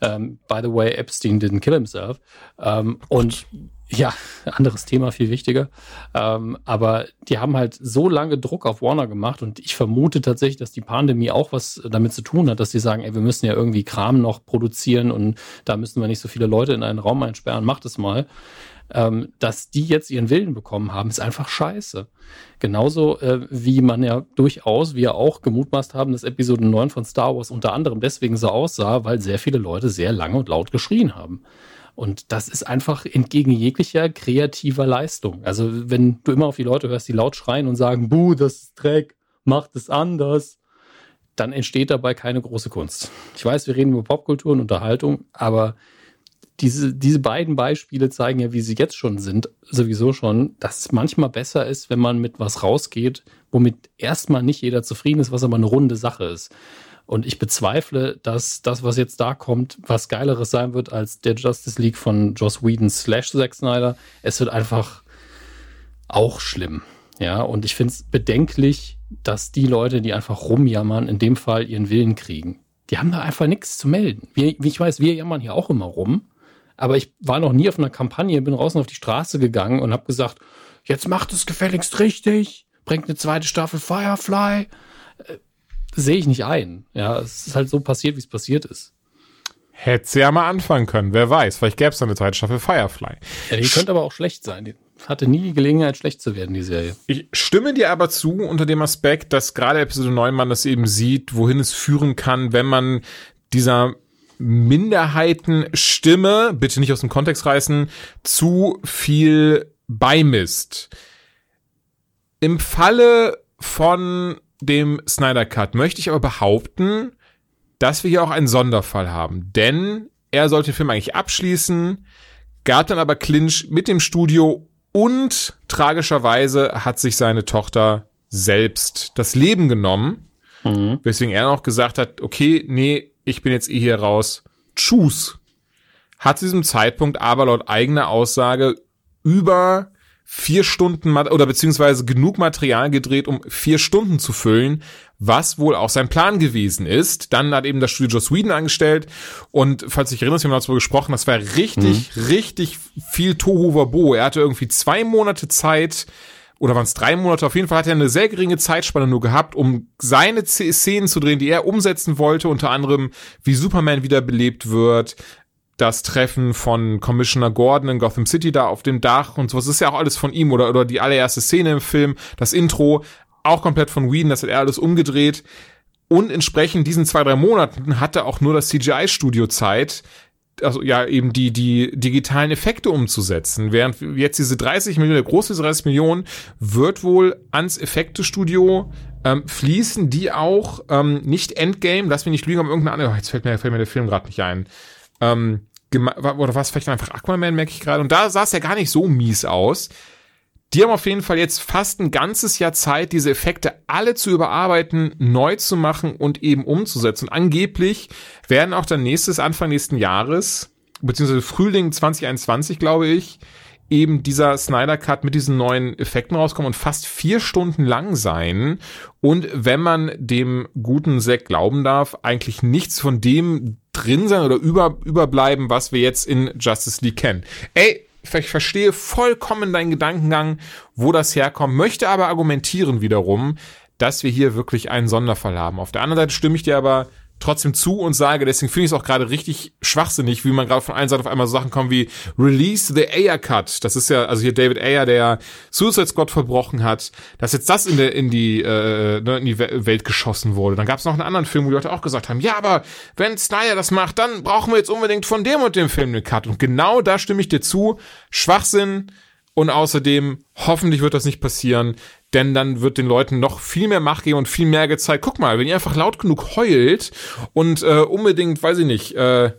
Ähm, by the way, Epstein didn't kill himself. Ähm, und ja, anderes Thema, viel wichtiger. Ähm, aber die haben halt so lange Druck auf Warner gemacht und ich vermute tatsächlich, dass die Pandemie auch was damit zu tun hat, dass sie sagen, ey, wir müssen ja irgendwie Kram noch produzieren und da müssen wir nicht so viele Leute in einen Raum einsperren, macht es mal. Ähm, dass die jetzt ihren Willen bekommen haben, ist einfach scheiße. Genauso äh, wie man ja durchaus, wir auch gemutmaßt haben, dass Episode 9 von Star Wars unter anderem deswegen so aussah, weil sehr viele Leute sehr lange und laut geschrien haben. Und das ist einfach entgegen jeglicher kreativer Leistung. Also wenn du immer auf die Leute hörst, die laut schreien und sagen, buh, das ist Dreck, macht es anders, dann entsteht dabei keine große Kunst. Ich weiß, wir reden über Popkultur und Unterhaltung, aber diese, diese beiden Beispiele zeigen ja, wie sie jetzt schon sind, sowieso schon, dass es manchmal besser ist, wenn man mit was rausgeht, womit erstmal nicht jeder zufrieden ist, was aber eine runde Sache ist. Und ich bezweifle, dass das, was jetzt da kommt, was Geileres sein wird als der Justice League von Joss Whedon slash Zack Snyder. Es wird einfach auch schlimm. Ja, und ich finde es bedenklich, dass die Leute, die einfach rumjammern, in dem Fall ihren Willen kriegen. Die haben da einfach nichts zu melden. Wie, wie ich weiß, wir jammern hier auch immer rum. Aber ich war noch nie auf einer Kampagne, bin draußen auf die Straße gegangen und habe gesagt, jetzt macht es gefälligst richtig, bringt eine zweite Staffel Firefly. Sehe ich nicht ein. Ja, es ist halt so passiert, wie es passiert ist. Hätte sie ja mal anfangen können, wer weiß. Vielleicht gäbe es eine zweite Staffel Firefly. Ja, die könnte aber auch schlecht sein. Die hatte nie die Gelegenheit, schlecht zu werden, die Serie. Ich stimme dir aber zu unter dem Aspekt, dass gerade Episode 9 man das eben sieht, wohin es führen kann, wenn man dieser Minderheitenstimme, bitte nicht aus dem Kontext reißen, zu viel beimisst. Im Falle von dem Snyder Cut möchte ich aber behaupten, dass wir hier auch einen Sonderfall haben. Denn er sollte den Film eigentlich abschließen, gab dann aber Clinch mit dem Studio und tragischerweise hat sich seine Tochter selbst das Leben genommen. Mhm. Weswegen er noch gesagt hat, okay, nee, ich bin jetzt eh hier raus. Tschüss. Hat zu diesem Zeitpunkt aber laut eigener Aussage über vier Stunden oder beziehungsweise genug Material gedreht, um vier Stunden zu füllen, was wohl auch sein Plan gewesen ist. Dann hat eben das Studio Joss Whedon angestellt und falls ich erinnere, wir haben darüber gesprochen, das war richtig, mhm. richtig viel Tohu Wabo. Er hatte irgendwie zwei Monate Zeit, oder waren es drei Monate? Auf jeden Fall hat er eine sehr geringe Zeitspanne nur gehabt, um seine Szenen zu drehen, die er umsetzen wollte, unter anderem wie Superman wiederbelebt wird, das Treffen von Commissioner Gordon in Gotham City da auf dem Dach und sowas ist ja auch alles von ihm oder, oder die allererste Szene im Film, das Intro, auch komplett von Whedon, das hat er alles umgedreht. Und entsprechend diesen zwei, drei Monaten hatte auch nur das CGI-Studio Zeit, also ja, eben die, die digitalen Effekte umzusetzen. Während jetzt diese 30 Millionen, der große 30 Millionen, wird wohl ans Effektestudio ähm, fließen, die auch ähm, nicht Endgame, lass mich nicht lügen, aber irgendeine andere, oh, jetzt fällt mir, fällt mir der Film gerade nicht ein. Ähm, oder was vielleicht einfach Aquaman, merke ich gerade. Und da sah es ja gar nicht so mies aus. Die haben auf jeden Fall jetzt fast ein ganzes Jahr Zeit, diese Effekte alle zu überarbeiten, neu zu machen und eben umzusetzen. Und angeblich werden auch dann nächstes, Anfang nächsten Jahres, beziehungsweise Frühling 2021, glaube ich, eben dieser Snyder Cut mit diesen neuen Effekten rauskommen und fast vier Stunden lang sein. Und wenn man dem guten Zack glauben darf, eigentlich nichts von dem drin sein oder über, überbleiben, was wir jetzt in Justice League kennen. Ey, ich verstehe vollkommen deinen Gedankengang, wo das herkommt, möchte aber argumentieren wiederum, dass wir hier wirklich einen Sonderfall haben. Auf der anderen Seite stimme ich dir aber trotzdem zu und sage, deswegen finde ich es auch gerade richtig schwachsinnig, wie man gerade von einer Seite auf einmal so Sachen kommt wie Release the Ayer Cut. Das ist ja, also hier David Ayer, der Suicide Squad verbrochen hat, dass jetzt das in, der, in, die, äh, ne, in die Welt geschossen wurde. Dann gab es noch einen anderen Film, wo die Leute auch gesagt haben, ja, aber wenn Snyder das macht, dann brauchen wir jetzt unbedingt von dem und dem Film eine Cut. Und genau da stimme ich dir zu. Schwachsinn. Und außerdem, hoffentlich wird das nicht passieren denn dann wird den Leuten noch viel mehr Macht geben und viel mehr gezeigt. Guck mal, wenn ihr einfach laut genug heult und äh, unbedingt, weiß ich nicht, äh,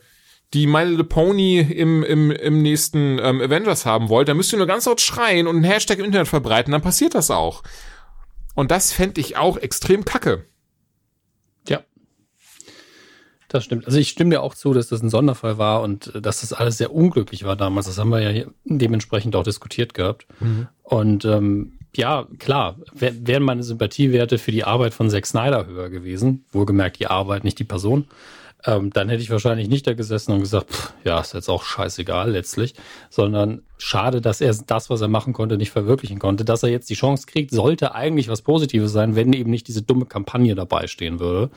die My Little Pony im, im, im nächsten ähm, Avengers haben wollt, dann müsst ihr nur ganz laut schreien und einen Hashtag im Internet verbreiten, dann passiert das auch. Und das fände ich auch extrem kacke. Ja. Das stimmt. Also ich stimme dir auch zu, dass das ein Sonderfall war und äh, dass das alles sehr unglücklich war damals. Das haben wir ja dementsprechend auch diskutiert gehabt. Mhm. Und ähm, ja, klar, wären meine Sympathiewerte für die Arbeit von Zack Snyder höher gewesen, wohlgemerkt die Arbeit, nicht die Person, ähm, dann hätte ich wahrscheinlich nicht da gesessen und gesagt, pff, ja, ist jetzt auch scheißegal letztlich, sondern schade, dass er das, was er machen konnte, nicht verwirklichen konnte. Dass er jetzt die Chance kriegt, sollte eigentlich was Positives sein, wenn eben nicht diese dumme Kampagne dabei stehen würde.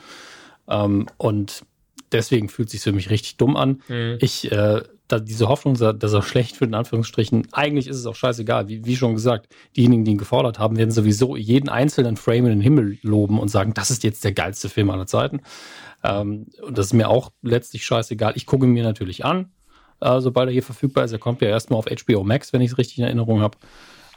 Ähm, und deswegen fühlt es sich für mich richtig dumm an. Mhm. Ich äh, da diese Hoffnung, dass er schlecht wird, in Anführungsstrichen, eigentlich ist es auch scheißegal. Wie, wie schon gesagt, diejenigen, die ihn gefordert haben, werden sowieso jeden einzelnen Frame in den Himmel loben und sagen, das ist jetzt der geilste Film aller Zeiten. Ähm, und das ist mir auch letztlich scheißegal. Ich gucke mir natürlich an, äh, sobald er hier verfügbar ist. Er kommt ja erstmal auf HBO Max, wenn ich es richtig in Erinnerung habe.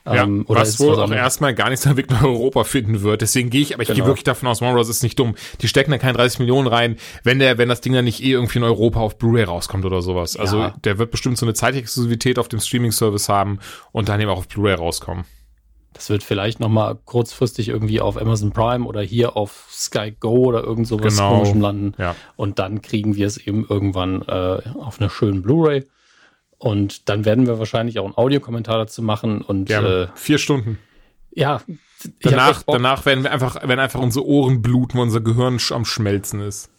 Ja, ähm, oder was wohl auch erstmal gar nicht seinen Weg nach Europa finden wird. Deswegen gehe ich, aber ich genau. gehe wirklich davon aus, Warner Bros. ist nicht dumm. Die stecken da keine 30 Millionen rein, wenn der, wenn das Ding dann nicht eh irgendwie in Europa auf Blu-ray rauskommt oder sowas. Also ja. der wird bestimmt so eine Zeitexklusivität auf dem Streaming-Service haben und dann eben auch auf Blu-ray rauskommen. Das wird vielleicht noch mal kurzfristig irgendwie auf Amazon Prime oder hier auf Sky Go oder irgend sowas genau. komischem landen. Ja. Und dann kriegen wir es eben irgendwann äh, auf einer schönen Blu-ray. Und dann werden wir wahrscheinlich auch einen Audiokommentar dazu machen und äh, vier Stunden. Ja. Danach, danach werden wir einfach, wenn einfach unsere Ohren bluten, unser Gehirn am Schmelzen ist.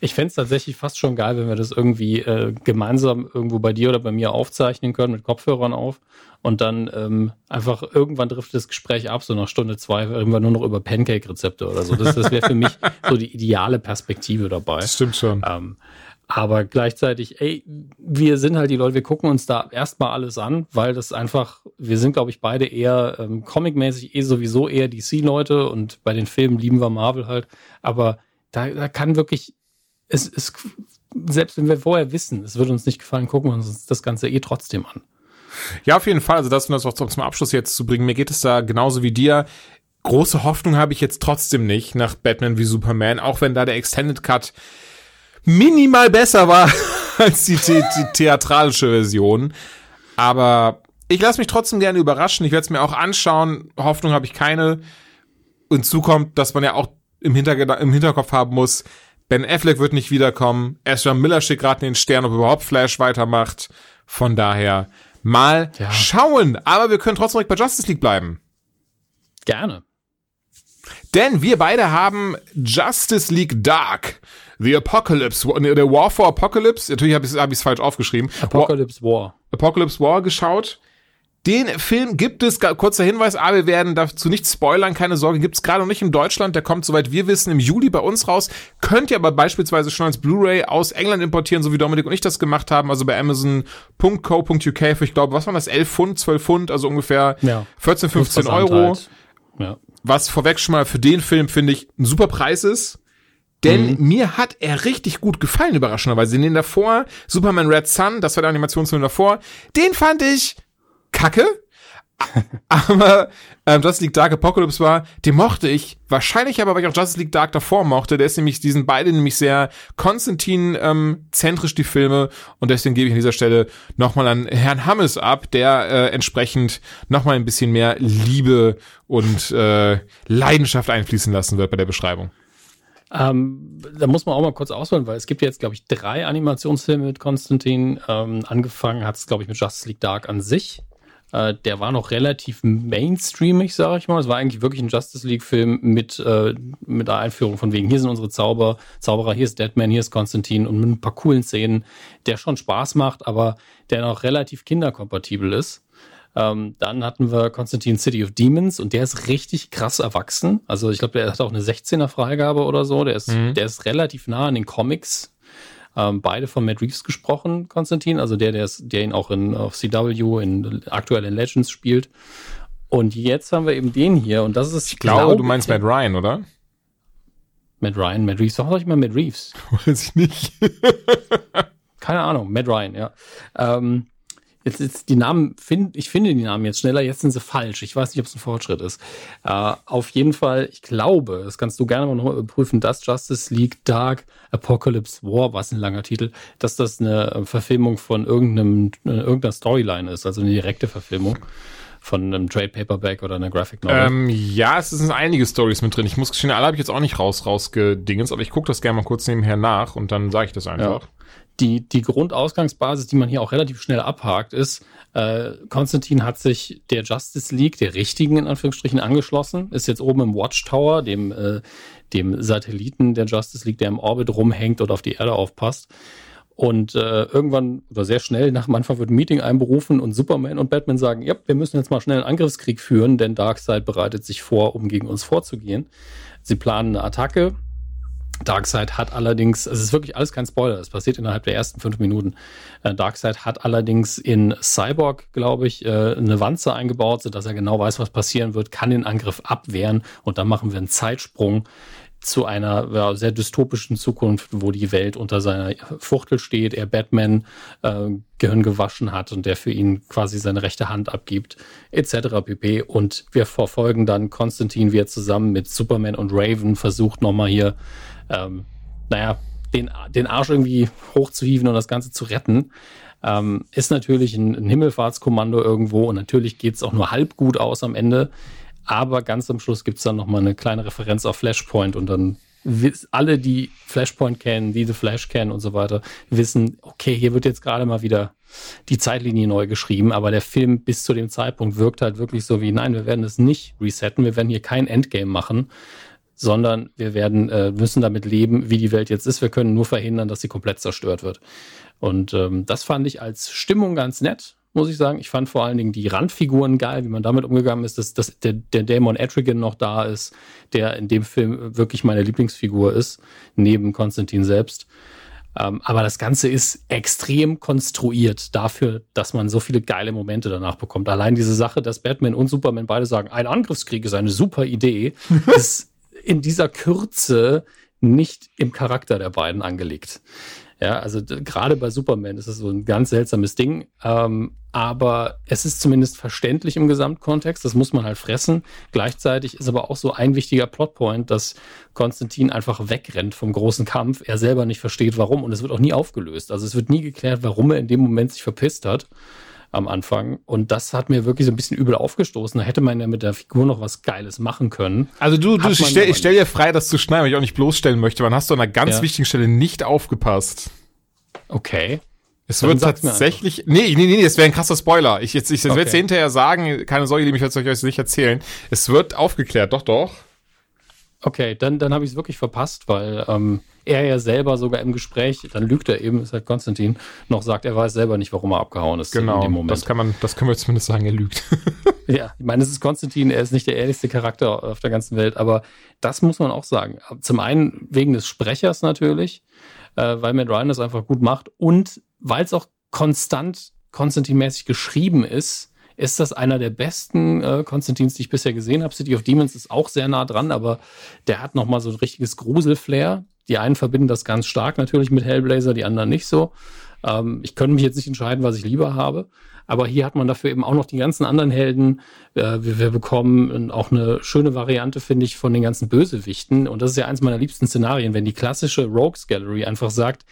Ich fände es tatsächlich fast schon geil, wenn wir das irgendwie äh, gemeinsam irgendwo bei dir oder bei mir aufzeichnen können, mit Kopfhörern auf. Und dann ähm, einfach irgendwann trifft das Gespräch ab, so nach Stunde zwei, irgendwann nur noch über Pancake-Rezepte oder so. Das, das wäre für mich so die ideale Perspektive dabei. Das stimmt schon. Ähm, aber gleichzeitig, ey, wir sind halt die Leute, wir gucken uns da erstmal alles an, weil das einfach, wir sind, glaube ich, beide eher ähm, comicmäßig eh sowieso eher DC-Leute und bei den Filmen lieben wir Marvel halt. Aber da, da kann wirklich, es ist, selbst wenn wir vorher wissen, es würde uns nicht gefallen, gucken wir uns das Ganze eh trotzdem an. Ja, auf jeden Fall. Also das, um das auch zum Abschluss jetzt zu bringen, mir geht es da genauso wie dir. Große Hoffnung habe ich jetzt trotzdem nicht nach Batman wie Superman, auch wenn da der Extended Cut minimal besser war als die, the die theatralische Version. Aber ich lasse mich trotzdem gerne überraschen. Ich werde es mir auch anschauen. Hoffnung habe ich keine. Hinzu kommt, dass man ja auch im, Hinterge im Hinterkopf haben muss, Ben Affleck wird nicht wiederkommen. Ezra Miller steht gerade in den Stern, ob überhaupt Flash weitermacht. Von daher mal ja. schauen. Aber wir können trotzdem bei Justice League bleiben. Gerne. Denn wir beide haben Justice League Dark The Apocalypse, der War for Apocalypse, natürlich habe ich es hab falsch aufgeschrieben. Apocalypse War. Apocalypse War geschaut. Den Film gibt es, kurzer Hinweis, aber wir werden dazu nicht spoilern, keine Sorge, gibt es gerade noch nicht in Deutschland, der kommt, soweit wir wissen, im Juli bei uns raus. Könnt ihr aber beispielsweise schon als Blu-ray aus England importieren, so wie Dominik und ich das gemacht haben, also bei Amazon.co.uk für, ich glaube, was waren das, 11 Pfund, 12 Pfund, also ungefähr ja. 14, 15 Euro. Halt. Ja. Was vorweg schon mal für den Film, finde ich, ein super Preis ist. Denn mhm. mir hat er richtig gut gefallen, überraschenderweise. Den davor, Superman Red Sun, das war der Animationsfilm davor, den fand ich kacke. aber ähm, Justice League Dark Apocalypse war, den mochte ich. Wahrscheinlich aber, weil ich auch Justice League Dark davor mochte. Der ist nämlich, die sind beide nämlich sehr Konstantin-zentrisch, ähm, die Filme. Und deswegen gebe ich an dieser Stelle nochmal an Herrn Hammes ab, der äh, entsprechend nochmal ein bisschen mehr Liebe und äh, Leidenschaft einfließen lassen wird bei der Beschreibung. Ähm, da muss man auch mal kurz ausholen, weil es gibt jetzt, glaube ich, drei Animationsfilme mit Konstantin. Ähm, angefangen hat es, glaube ich, mit Justice League Dark an sich. Äh, der war noch relativ mainstreamig, sage ich mal. Es war eigentlich wirklich ein Justice League-Film mit, äh, mit der Einführung von wegen, hier sind unsere Zauber, Zauberer, hier ist Deadman, hier ist Konstantin und mit ein paar coolen Szenen, der schon Spaß macht, aber der noch relativ kinderkompatibel ist. Ähm, dann hatten wir Konstantin City of Demons und der ist richtig krass erwachsen. Also ich glaube, der hat auch eine 16er Freigabe oder so. Der ist, mhm. der ist relativ nah an den Comics ähm, beide von Matt Reeves gesprochen, Konstantin, also der, der, ist, der ihn auch in, auf CW, in, aktuell in Legends spielt. Und jetzt haben wir eben den hier und das ist. Ich glaube, glaub, du meinst Matt Ryan, oder? Matt Ryan, Matt Reeves, warum sag ich mal Matt Reeves? Weiß ich nicht. Keine Ahnung, Matt Ryan, ja. Ähm, Jetzt, jetzt die Namen, find, ich finde die Namen jetzt schneller, jetzt sind sie falsch. Ich weiß nicht, ob es ein Fortschritt ist. Äh, auf jeden Fall, ich glaube, das kannst du gerne mal noch überprüfen, dass Justice League Dark Apocalypse War, was ein langer Titel, dass das eine Verfilmung von irgendeinem, äh, irgendeiner Storyline ist, also eine direkte Verfilmung von einem Trade Paperback oder einer Graphic Novel? Ähm, ja, es sind einige Stories mit drin. Ich muss gestehen, alle habe ich jetzt auch nicht raus rausgedingens, aber ich gucke das gerne mal kurz nebenher nach und dann sage ich das einfach. Ja die, die Grundausgangsbasis, die man hier auch relativ schnell abhakt, ist, äh, Konstantin hat sich der Justice League, der richtigen in Anführungsstrichen, angeschlossen, ist jetzt oben im Watchtower, dem, äh, dem Satelliten der Justice League, der im Orbit rumhängt und auf die Erde aufpasst. Und äh, irgendwann oder sehr schnell nach dem Anfang wird ein Meeting einberufen und Superman und Batman sagen, ja, wir müssen jetzt mal schnell einen Angriffskrieg führen, denn Darkseid bereitet sich vor, um gegen uns vorzugehen. Sie planen eine Attacke, Darkseid hat allerdings, es ist wirklich alles kein Spoiler, es passiert innerhalb der ersten fünf Minuten. Äh, Darkseid hat allerdings in Cyborg, glaube ich, äh, eine Wanze eingebaut, sodass er genau weiß, was passieren wird, kann den Angriff abwehren und dann machen wir einen Zeitsprung zu einer ja, sehr dystopischen Zukunft, wo die Welt unter seiner Fuchtel steht, er Batman äh, Gehirn gewaschen hat und der für ihn quasi seine rechte Hand abgibt, etc. pp. Und wir verfolgen dann Konstantin, wie er zusammen mit Superman und Raven versucht nochmal hier ähm, naja, den, den Arsch irgendwie hochzuhieven und das Ganze zu retten. Ähm, ist natürlich ein, ein Himmelfahrtskommando irgendwo und natürlich geht es auch nur halb gut aus am Ende. Aber ganz am Schluss gibt es dann nochmal eine kleine Referenz auf Flashpoint und dann alle, die Flashpoint kennen, die The Flash kennen und so weiter, wissen, okay, hier wird jetzt gerade mal wieder die Zeitlinie neu geschrieben, aber der Film bis zu dem Zeitpunkt wirkt halt wirklich so wie, nein, wir werden es nicht resetten, wir werden hier kein Endgame machen, sondern wir werden äh, müssen damit leben, wie die Welt jetzt ist. Wir können nur verhindern, dass sie komplett zerstört wird. Und ähm, das fand ich als Stimmung ganz nett, muss ich sagen. Ich fand vor allen Dingen die Randfiguren geil, wie man damit umgegangen ist, dass, dass der, der Dämon Etrigan noch da ist, der in dem Film wirklich meine Lieblingsfigur ist, neben Konstantin selbst. Ähm, aber das Ganze ist extrem konstruiert dafür, dass man so viele geile Momente danach bekommt. Allein diese Sache, dass Batman und Superman beide sagen, ein Angriffskrieg ist eine super Idee, ist in dieser Kürze nicht im Charakter der beiden angelegt. Ja, also gerade bei Superman ist es so ein ganz seltsames Ding, ähm, aber es ist zumindest verständlich im Gesamtkontext. Das muss man halt fressen. Gleichzeitig ist aber auch so ein wichtiger Plotpoint, dass Konstantin einfach wegrennt vom großen Kampf. Er selber nicht versteht, warum und es wird auch nie aufgelöst. Also es wird nie geklärt, warum er in dem Moment sich verpisst hat am Anfang. Und das hat mir wirklich so ein bisschen übel aufgestoßen. Da hätte man ja mit der Figur noch was Geiles machen können. Also du, du ich stell, ich stell dir frei, das zu schneiden, weil ich auch nicht bloßstellen möchte. Man hast du an einer ganz ja. wichtigen Stelle nicht aufgepasst. Okay. Es wird tatsächlich. Nee, nee, nee, das wäre ein krasser Spoiler. Ich, jetzt, ich okay. werde hinterher sagen, keine Sorge, ich werde es euch nicht erzählen. Es wird aufgeklärt, doch, doch. Okay, dann, dann habe ich es wirklich verpasst, weil ähm, er ja selber sogar im Gespräch, dann lügt er eben, ist halt Konstantin, noch sagt, er weiß selber nicht, warum er abgehauen ist genau, in dem Moment. Das kann man, das können wir zumindest sagen, er lügt. ja, ich meine, es ist Konstantin, er ist nicht der ehrlichste Charakter auf der ganzen Welt, aber das muss man auch sagen. Zum einen wegen des Sprechers natürlich, äh, weil Matt Ryan das einfach gut macht und weil es auch konstant Konstantin-mäßig geschrieben ist, ist das einer der besten äh, Konstantins, die ich bisher gesehen habe. City of Demons ist auch sehr nah dran, aber der hat noch mal so ein richtiges Gruselflair. Die einen verbinden das ganz stark natürlich mit Hellblazer, die anderen nicht so. Ähm, ich könnte mich jetzt nicht entscheiden, was ich lieber habe. Aber hier hat man dafür eben auch noch die ganzen anderen Helden. Äh, wir, wir bekommen auch eine schöne Variante, finde ich, von den ganzen Bösewichten. Und das ist ja eins meiner liebsten Szenarien, wenn die klassische Rogues Gallery einfach sagt,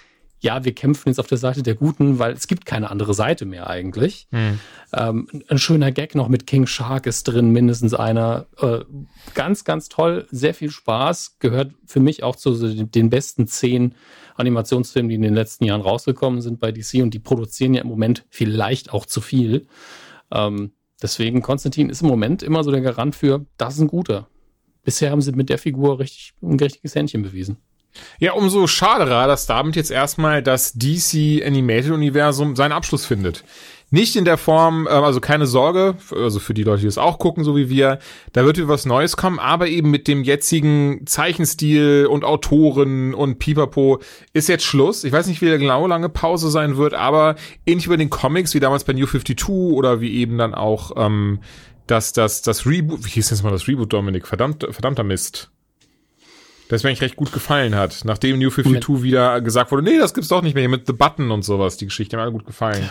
ja, wir kämpfen jetzt auf der Seite der Guten, weil es gibt keine andere Seite mehr eigentlich. Hm. Ähm, ein schöner Gag noch mit King Shark ist drin, mindestens einer. Äh, ganz, ganz toll, sehr viel Spaß. Gehört für mich auch zu den besten zehn Animationsfilmen, die in den letzten Jahren rausgekommen sind bei DC und die produzieren ja im Moment vielleicht auch zu viel. Ähm, Deswegen, Konstantin ist im Moment immer so der Garant für, das ist ein guter. Bisher haben sie mit der Figur richtig ein richtiges Händchen bewiesen. Ja, umso schaderer, dass damit jetzt erstmal das DC Animated Universum seinen Abschluss findet. Nicht in der Form, ähm, also keine Sorge, also für die Leute, die es auch gucken, so wie wir, da wird wieder was Neues kommen, aber eben mit dem jetzigen Zeichenstil und Autoren und Pipapo ist jetzt Schluss. Ich weiß nicht, wie genau lange Pause sein wird, aber ähnlich über den Comics, wie damals bei New 52 oder wie eben dann auch ähm, das, das, das Reboot, wie hieß jetzt mal das Reboot, Dominik? Verdammt, verdammter Mist das mir eigentlich recht gut gefallen hat. Nachdem New 52 Moment. wieder gesagt wurde, nee, das gibt's doch nicht mehr, mit The Button und sowas. Die Geschichte hat mir alle gut gefallen.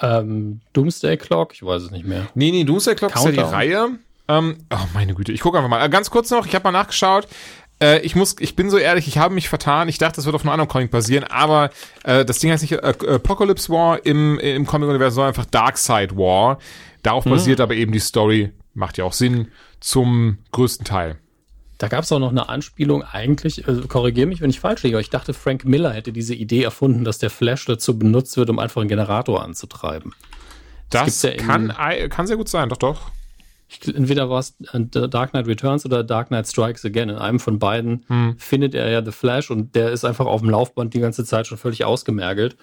Ähm, Doomsday Clock? Ich weiß es nicht mehr. Nee, nee, Doomsday Clock Countdown. ist ja die Reihe. Ähm, oh, meine Güte. Ich gucke einfach mal. Äh, ganz kurz noch, ich habe mal nachgeschaut. Äh, ich muss, ich bin so ehrlich, ich habe mich vertan. Ich dachte, das wird auf einem anderen Comic basieren, aber äh, das Ding heißt nicht äh, Apocalypse War im, im Comic-Universum, sondern einfach Darkseid War. Darauf mhm. basiert aber eben die Story, macht ja auch Sinn, zum größten Teil. Da gab es auch noch eine Anspielung eigentlich, äh, korrigiere mich, wenn ich falsch liege, aber ich dachte, Frank Miller hätte diese Idee erfunden, dass der Flash dazu benutzt wird, um einfach einen Generator anzutreiben. Das, das ja kann, kann sehr gut sein, doch, doch. Entweder war es Dark Knight Returns oder Dark Knight Strikes Again. In einem von beiden hm. findet er ja The Flash und der ist einfach auf dem Laufband die ganze Zeit schon völlig ausgemergelt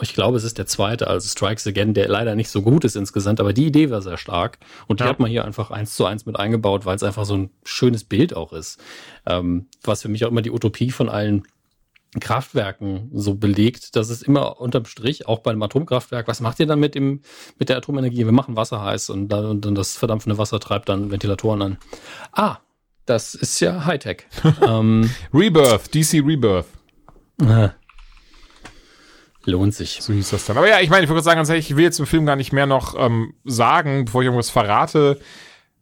ich glaube, es ist der zweite, also Strikes Again, der leider nicht so gut ist insgesamt, aber die Idee war sehr stark. Und die ja. hat man hier einfach eins zu eins mit eingebaut, weil es einfach so ein schönes Bild auch ist. Ähm, was für mich auch immer die Utopie von allen Kraftwerken so belegt, dass es immer unterm Strich, auch bei einem Atomkraftwerk, was macht ihr dann mit dem, mit der Atomenergie? Wir machen Wasser heiß und dann, und dann das verdampfende Wasser treibt dann Ventilatoren an. Ah, das ist ja Hightech. ähm, Rebirth, DC Rebirth. Lohnt sich. So hieß das dann. Aber ja, ich meine, ich würde sagen, ganz ehrlich, ich will jetzt im Film gar nicht mehr noch ähm, sagen, bevor ich irgendwas verrate.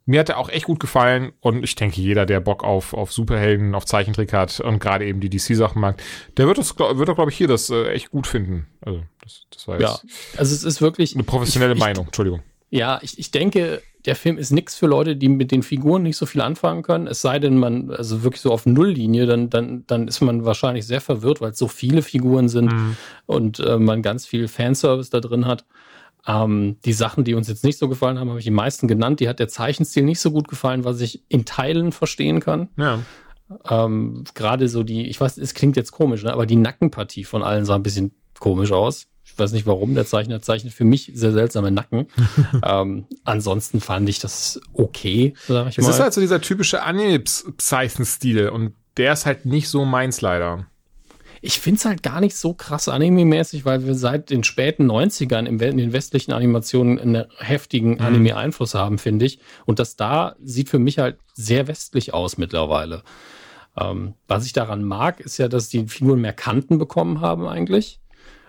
Mir hat er auch echt gut gefallen und ich denke, jeder, der Bock auf, auf Superhelden, auf Zeichentrick hat und gerade eben die DC-Sachen mag, der wird das, wird doch, glaube ich, hier das äh, echt gut finden. Also, das, das war jetzt ja, also es ist wirklich eine professionelle ich, Meinung, Entschuldigung. Ja, ich, ich denke, der Film ist nichts für Leute, die mit den Figuren nicht so viel anfangen können. Es sei denn, man, also wirklich so auf Nulllinie, dann, dann, dann ist man wahrscheinlich sehr verwirrt, weil es so viele Figuren sind mhm. und äh, man ganz viel Fanservice da drin hat. Ähm, die Sachen, die uns jetzt nicht so gefallen haben, habe ich die meisten genannt. Die hat der Zeichenstil nicht so gut gefallen, was ich in Teilen verstehen kann. Ja. Ähm, Gerade so die, ich weiß, es klingt jetzt komisch, ne? aber die Nackenpartie von allen sah ein bisschen komisch aus. Ich weiß nicht warum, der Zeichner zeichnet für mich sehr seltsame Nacken. ähm, ansonsten fand ich das okay, sag ich es mal. Es ist halt so dieser typische Anime-Zeichenstil und der ist halt nicht so meins leider. Ich finde es halt gar nicht so krass anime-mäßig, weil wir seit den späten 90ern in den westlichen Animationen einen heftigen mhm. Anime-Einfluss haben, finde ich. Und das da sieht für mich halt sehr westlich aus mittlerweile. Ähm, was ich daran mag, ist ja, dass die Figuren mehr Kanten bekommen haben eigentlich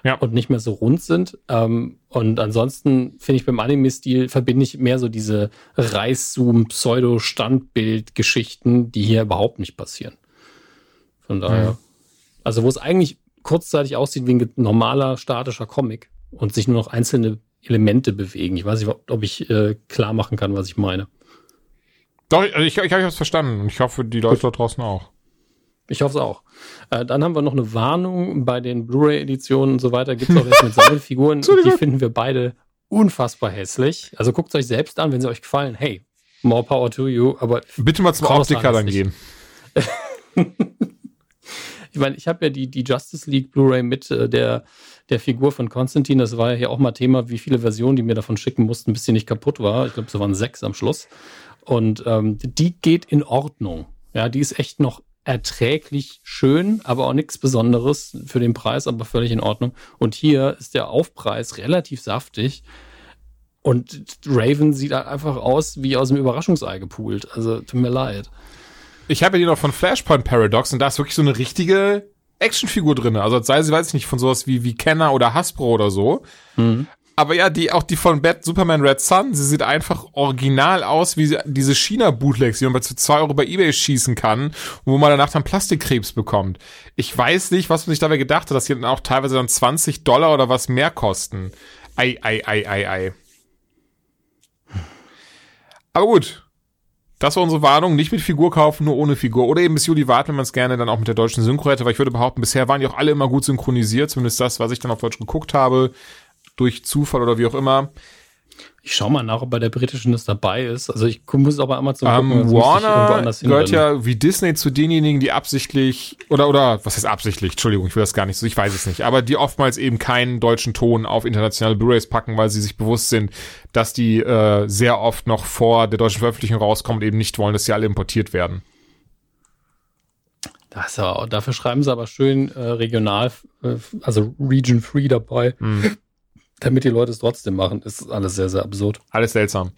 ja. und nicht mehr so rund sind. Ähm, und ansonsten finde ich beim Anime-Stil verbinde ich mehr so diese Reißzoom, Pseudo-Standbild-Geschichten, die hier überhaupt nicht passieren. Von daher. Mhm. Also, wo es eigentlich kurzzeitig aussieht wie ein normaler statischer Comic und sich nur noch einzelne Elemente bewegen. Ich weiß nicht, ob ich äh, klar machen kann, was ich meine. Doch, ich, ich, ich habe es verstanden und ich hoffe, die Leute da draußen auch. Ich hoffe es auch. Äh, dann haben wir noch eine Warnung bei den Blu-ray-Editionen und so weiter. Gibt es auch jetzt mit Sammelfiguren. die finden wir beide unfassbar hässlich. Also guckt es euch selbst an, wenn sie euch gefallen. Hey, more power to you. Aber bitte mal zum Optiker dann gehen. ich meine, ich habe ja die, die Justice League Blu-ray mit äh, der, der Figur von Konstantin. Das war ja hier auch mal Thema, wie viele Versionen die mir davon schicken mussten, bis sie nicht kaputt war. Ich glaube, es waren sechs am Schluss. Und ähm, die geht in Ordnung. Ja, die ist echt noch erträglich schön, aber auch nichts Besonderes für den Preis, aber völlig in Ordnung. Und hier ist der Aufpreis relativ saftig. Und Raven sieht halt einfach aus wie aus dem Überraschungsei gepoolt. Also tut mir leid. Ich habe ja hier noch von Flashpoint Paradox und da ist wirklich so eine richtige Actionfigur drin. Also sei sie, weiß ich nicht, von sowas wie, wie Kenner oder Hasbro oder so. Mhm. Aber ja, die, auch die von Bad Superman Red Sun, sie sieht einfach original aus, wie diese China-Bootlegs, die man für zwei Euro bei Ebay schießen kann, wo man danach dann Plastikkrebs bekommt. Ich weiß nicht, was man sich dabei gedacht hat, dass die dann auch teilweise dann 20 Dollar oder was mehr kosten. Ei, ei, ei, ei, ei. Aber gut. Das war unsere Warnung. Nicht mit Figur kaufen, nur ohne Figur. Oder eben bis Juli warten, wenn man es gerne dann auch mit der deutschen Synchro hätte. Weil ich würde behaupten, bisher waren die auch alle immer gut synchronisiert. Zumindest das, was ich dann auf Deutsch geguckt habe durch Zufall oder wie auch immer. Ich schau mal nach, ob bei der britischen das dabei ist. Also ich muss aber Amazon Ähm, gucken, irgendwo Warner gehört ja wie Disney zu denjenigen, die absichtlich oder oder was heißt absichtlich? Entschuldigung, ich will das gar nicht so, ich weiß es nicht, aber die oftmals eben keinen deutschen Ton auf internationale Blu-rays packen, weil sie sich bewusst sind, dass die äh, sehr oft noch vor der deutschen Veröffentlichung rauskommen und eben nicht wollen, dass sie alle importiert werden. Das dafür schreiben sie aber schön äh, regional, äh, also Region Free dabei, Hm. Damit die Leute es trotzdem machen. Ist alles sehr, sehr absurd. Alles seltsam.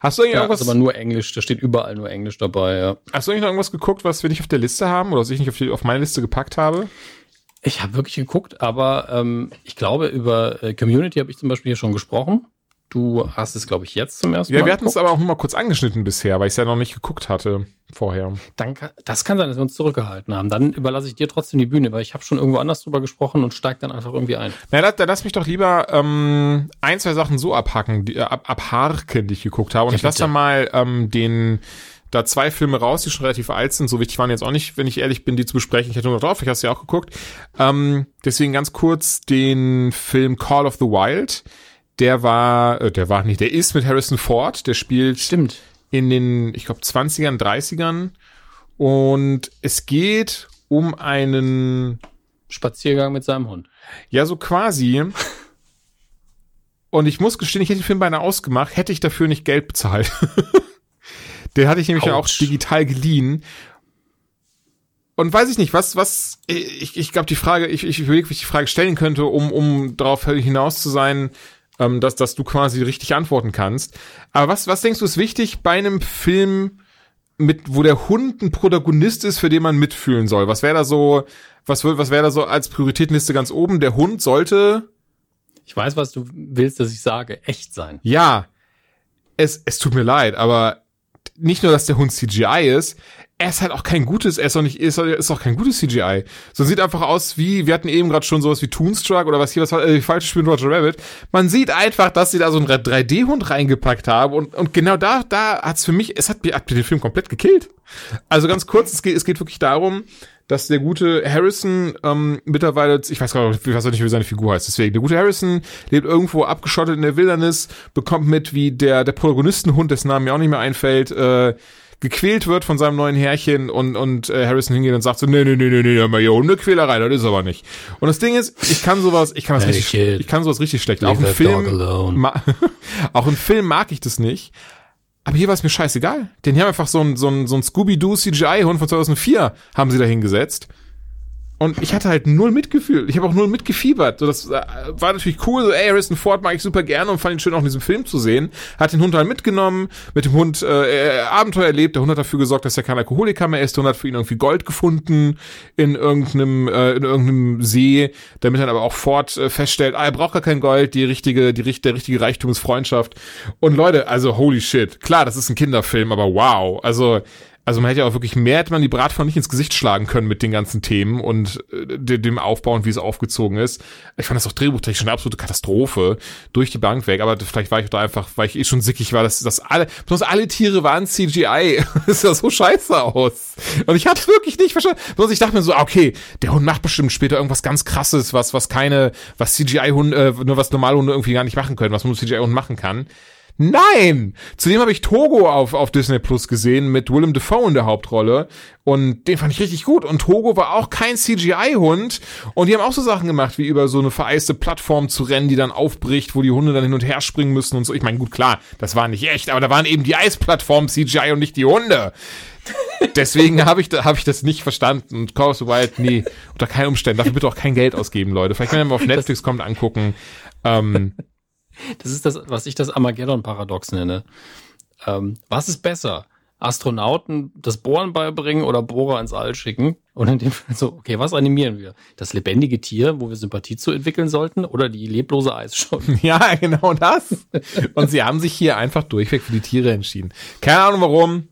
Hast du eigentlich Ja, irgendwas, ist aber nur Englisch, da steht überall nur Englisch dabei, ja. hast du eigentlich noch irgendwas geguckt, was wir nicht auf der Liste haben oder was ich nicht auf, die, auf meine Liste gepackt habe? Ich habe wirklich geguckt, aber ähm, ich glaube, über äh, Community habe ich zum Beispiel hier schon gesprochen. Du hast es, glaube ich, jetzt zum ersten Ja, Mal. wir hatten es aber auch nur mal kurz angeschnitten bisher, weil ich es ja noch nicht geguckt hatte vorher. Dann kann, das kann sein, dass wir uns zurückgehalten haben. Dann überlasse ich dir trotzdem die Bühne, weil ich habe schon irgendwo anders drüber gesprochen und steig dann einfach irgendwie ein. Na, dann, dann lass mich doch lieber ähm, ein, zwei Sachen so abhacken, die, äh, ab, abharken, die ich geguckt habe. Und Ja, ich lasse dann mal ähm, den da zwei Filme raus, die schon relativ alt sind. So wichtig waren jetzt auch nicht, wenn ich ehrlich bin, die zu besprechen. Ich hätte nur noch drauf, ich hast ja auch geguckt. Ähm, deswegen ganz kurz den Film Call of the Wild. Der war, äh, der war nicht, der ist mit Harrison Ford. Der spielt Stimmt. in den, ich glaube, 20ern, 30ern. Und es geht um einen Spaziergang mit seinem Hund. Ja, so quasi. Und ich muss gestehen, ich hätte den Film beinahe ausgemacht, hätte ich dafür nicht Geld bezahlt. Den hatte ich nämlich ja auch digital geliehen. Und weiß ich nicht, was, was, ich, ich glaube, die Frage, ich, ich überlege, wie ich die Frage stellen könnte, um, um darauf hinaus zu sein, ähm, dass, dass du quasi richtig antworten kannst. Aber was, was denkst du ist wichtig bei einem Film, mit, wo der Hund ein Protagonist ist, für den man mitfühlen soll? Was wäre da so, was, was wäre da so als Prioritätenliste ganz oben? Der Hund sollte, Ich weiß, was du willst, dass ich sage. Echt sein. ja, es, es tut mir leid, aber nicht nur, dass der Hund CGI ist, er ist halt auch kein gutes, er ist auch nicht, ist, ist auch kein gutes CGI. So sieht einfach aus wie, wir hatten eben gerade schon sowas wie Toonstruck oder was hier, was äh, falsche Spiel Roger Rabbit. Man sieht einfach, dass sie da so einen 3D-Hund reingepackt haben und, und genau da, da hat's für mich, es hat mir, hat den Film komplett gekillt. Also ganz kurz, es geht, es geht wirklich darum, dass der gute Harrison ähm, mittlerweile, ich weiß gar nicht, ich weiß auch nicht, wie seine Figur heißt, deswegen, der gute Harrison lebt irgendwo abgeschottet in der Wildernis, bekommt mit, wie der, der Protagonistenhund, dessen Namen mir auch nicht mehr einfällt, äh, gequält wird von seinem neuen Herrchen und, und äh, Harrison hingeht und sagt so, nee, nee, nee, nee, nee, mal hier Hundequälerei, das ist aber nicht. Und das Ding ist, ich kann sowas, ich kann das Hey, richtig, kid. ich kann sowas richtig schlecht. Auch im Film, auch im Film mag ich das nicht. Aber hier war es mir scheißegal. Denn hier haben einfach so ein, so ein, so ein Scooby-Doo CGI-Hund von 2004 haben sie da hingesetzt. Und ich hatte halt null Mitgefühl. Ich habe auch null mitgefiebert. So, das äh, war natürlich cool. So, ey, Harrison Ford mag ich super gerne und fand ihn schön auch in diesem Film zu sehen. Hat den Hund halt mitgenommen, mit dem Hund äh, äh, Abenteuer erlebt. Der Hund hat dafür gesorgt, dass er kein Alkoholiker mehr ist. Der Hund hat für ihn irgendwie Gold gefunden in irgendeinem, äh, in irgendeinem See, damit dann aber auch Ford äh, feststellt, ah, er braucht gar kein Gold, die richtige, die, der richtige Reichtum ist Freundschaft. Und Leute, also holy shit. Klar, das ist ein Kinderfilm, aber wow. Also, also man hätte ja auch wirklich mehr, hätte man die Bratpfanne nicht ins Gesicht schlagen können mit den ganzen Themen und äh, de- dem Aufbau und wie es aufgezogen ist. Ich fand das auch drehbuchtechnisch eine absolute Katastrophe durch die Bank weg, aber vielleicht war ich da einfach, weil ich eh schon sickig war, dass, dass alle, besonders alle Tiere waren CGI. das sah so scheiße aus. Und ich hatte wirklich nicht verstanden. Bloß ich dachte mir so, ah, okay, der Hund macht bestimmt später irgendwas ganz krasses, was, was keine, was CGI-Hunde, äh, nur was normale Hunde irgendwie gar nicht machen können, was man mit CGI-Hund machen kann. Nein! Zudem habe ich Togo auf, auf Disney Plus gesehen mit Willem Dafoe in der Hauptrolle. Und den fand ich richtig gut. Und Togo war auch kein CGI-Hund. Und die haben auch so Sachen gemacht, wie über so eine vereiste Plattform zu rennen, die dann aufbricht, wo die Hunde dann hin und her springen müssen und so. Ich meine, gut, klar, das war nicht echt, aber da waren eben die Eisplattformen CGI und nicht die Hunde. Deswegen habe ich, hab ich das nicht verstanden. Und Call of the Wild, nee, unter keinen Umständen. Dafür bitte auch kein Geld ausgeben, Leute. Vielleicht, wenn ihr mal auf Netflix kommt, angucken. Ähm, Das ist das, was ich das Armageddon-Paradox nenne. Ähm, was ist besser? Astronauten das Bohren beibringen oder Bohrer ins All schicken? Und in dem Fall so, okay, was animieren wir? Das lebendige Tier, wo wir Sympathie zu entwickeln sollten, oder die leblose Eisscholle? Ja, genau das. Und sie haben sich hier einfach durchweg für die Tiere entschieden. Keine Ahnung warum.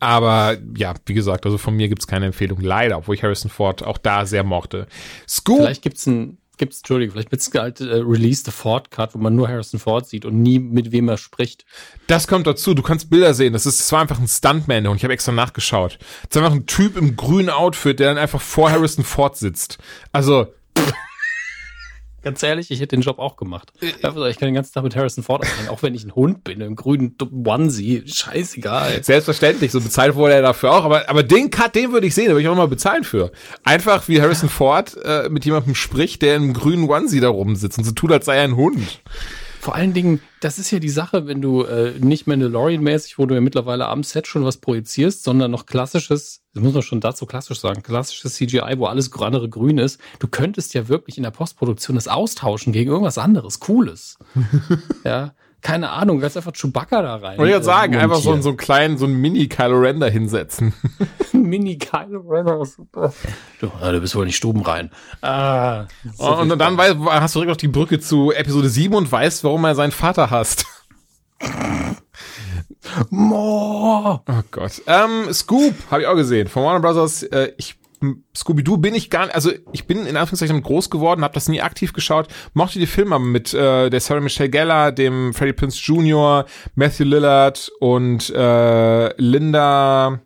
Aber ja, wie gesagt, also von mir gibt's keine Empfehlung. Leider, obwohl ich Harrison Ford auch da sehr mochte. Scoop. Vielleicht gibt's ein, gibt's, Entschuldigung, vielleicht gibt's halt äh, Release the Ford Cut, wo man nur Harrison Ford sieht und nie mit wem er spricht. Das kommt dazu. Du kannst Bilder sehen. Das ist, das war einfach ein Stuntman und ich habe extra nachgeschaut. Das ist einfach ein Typ im grünen Outfit, der dann einfach vor Harrison Ford sitzt. Also. Ganz ehrlich, ich hätte den Job auch gemacht. Also, ich kann den ganzen Tag mit Harrison Ford abhängen, auch wenn ich ein Hund bin, im grünen Onesie. Scheißegal. Selbstverständlich, so bezahlt wurde er dafür auch, aber, aber den Cut, den würde ich sehen, da würde ich auch mal bezahlen für. Einfach wie Harrison Ford äh, mit jemandem spricht, der im grünen Onesie da rumsitzt und so tut, als sei er ein Hund. Vor allen Dingen, das ist ja die Sache, wenn du äh, nicht Mandalorian-mäßig, wo du ja mittlerweile am Set schon was projizierst, sondern noch klassisches, das muss man schon dazu klassisch sagen, klassisches CGI, wo alles andere grün ist. Du könntest ja wirklich in der Postproduktion das austauschen gegen irgendwas anderes, Cooles. ja, keine Ahnung, kannst einfach Chewbacca da rein. Wollte ich jetzt äh, sagen, einfach so, so einen kleinen, so einen Mini-Kylo Ren da hinsetzen. Mini Kylo Ren, super. Du, ah, du bist wohl nicht stuben rein. Ah, so und viel dann Spaß. weiß, hast du direkt noch die Brücke zu Episode 7 und weißt, warum er seinen Vater hasst. Mo. Oh Gott. Ähm, Scoop habe ich auch gesehen von Warner Brothers. Äh, ich Scooby-Doo bin ich gar nicht, also ich bin in Anführungszeichen groß geworden, habe das nie aktiv geschaut, mochte die Filme mit äh, der Sarah Michelle Gellar, dem Freddie Prinze Jr., Matthew Lillard und äh, Linda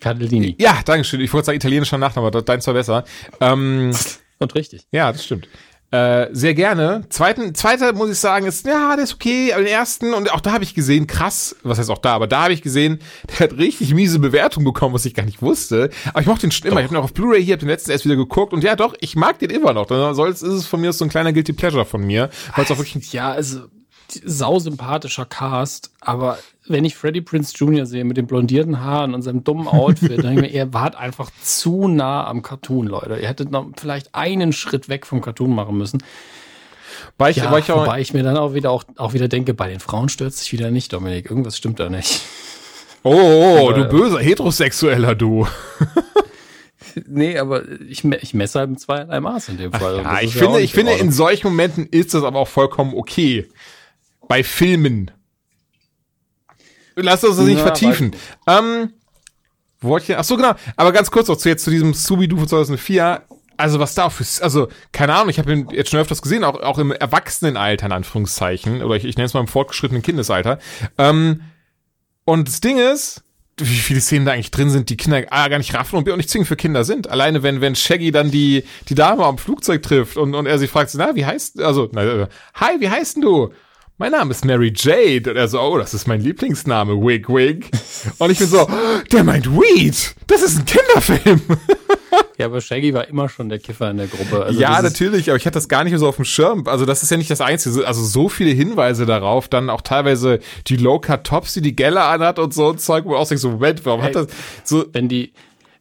Cardellini. Ja, danke schön. Ich wollte sagen italienischer Nachname, aber deins war besser. Ähm, Und richtig. ja, das stimmt. Äh, sehr gerne. Zweiten, zweiter muss ich sagen, ist, ja, der ist okay, aber den ersten, und auch da habe ich gesehen, krass, was heißt auch da, aber da habe ich gesehen, der hat richtig miese Bewertung bekommen, was ich gar nicht wusste. Aber ich mochte den schon immer. Ich habe ihn auch auf Blu-ray hier, habe den letzten erst wieder geguckt und ja, doch, ich mag den immer noch. Dann soll ist es von mir so ein kleiner Guilty Pleasure von mir, weil es auch wirklich Ja, also sausympathischer Cast, aber wenn ich Freddie Prince Jr. sehe mit den blondierten Haaren und seinem dummen Outfit, dann denke ich mir, ihr wart einfach zu nah am Cartoon, Leute. Ihr hättet noch vielleicht einen Schritt weg vom Cartoon machen müssen. war ich, Ja, war ich auch, wobei ich mir dann auch wieder auch, auch wieder denke, bei den Frauen stört sich wieder nicht, Dominik. Irgendwas stimmt da nicht. oh, oh, oh, Aber- du böser Heterosexueller, du. Nee, aber ich, ich messe halt mit zweierlei Maß in dem Fall. Ja, ich ja finde, nicht ich finde, in solchen Momenten ist das aber auch vollkommen okay. Bei Filmen. Lass uns das nicht Ja, vertiefen. Ähm, wo wollte ich denn? Ach so, genau. Aber ganz kurz noch zu jetzt zu diesem Scooby-Doo von 2004. Also was da für, also keine Ahnung, ich habe ihn jetzt schon öfters gesehen, auch, auch im Erwachsenenalter in Anführungszeichen, oder ich, ich nenne es mal im fortgeschrittenen Kindesalter. Ähm, und das Ding ist, wie viele Szenen da eigentlich drin sind, die Kinder A, gar nicht raffen und B, auch nicht zwingend für Kinder sind. Alleine wenn, wenn Shaggy dann die, die Dame am Flugzeug trifft und, und er sie fragt, na, wie heißt, also, na, äh, hi, wie heißt denn du? Mein Name ist Mary Jade. Und er so, oh, das ist mein Lieblingsname, Wig Wig. Und ich bin so, der meint Weed. Das ist ein Kinderfilm. Ja, aber Shaggy war immer schon der Kiffer in der Gruppe. Also ja, natürlich, aber ich hatte das gar nicht mehr so auf dem Schirm. Also das ist ja nicht das Einzige. Also so viele Hinweise darauf, dann auch teilweise die Low-Cut-Tops, die die Gelle anhat und so ein Zeug, wo auch so, Moment, warum hat Hey. das so... wenn die,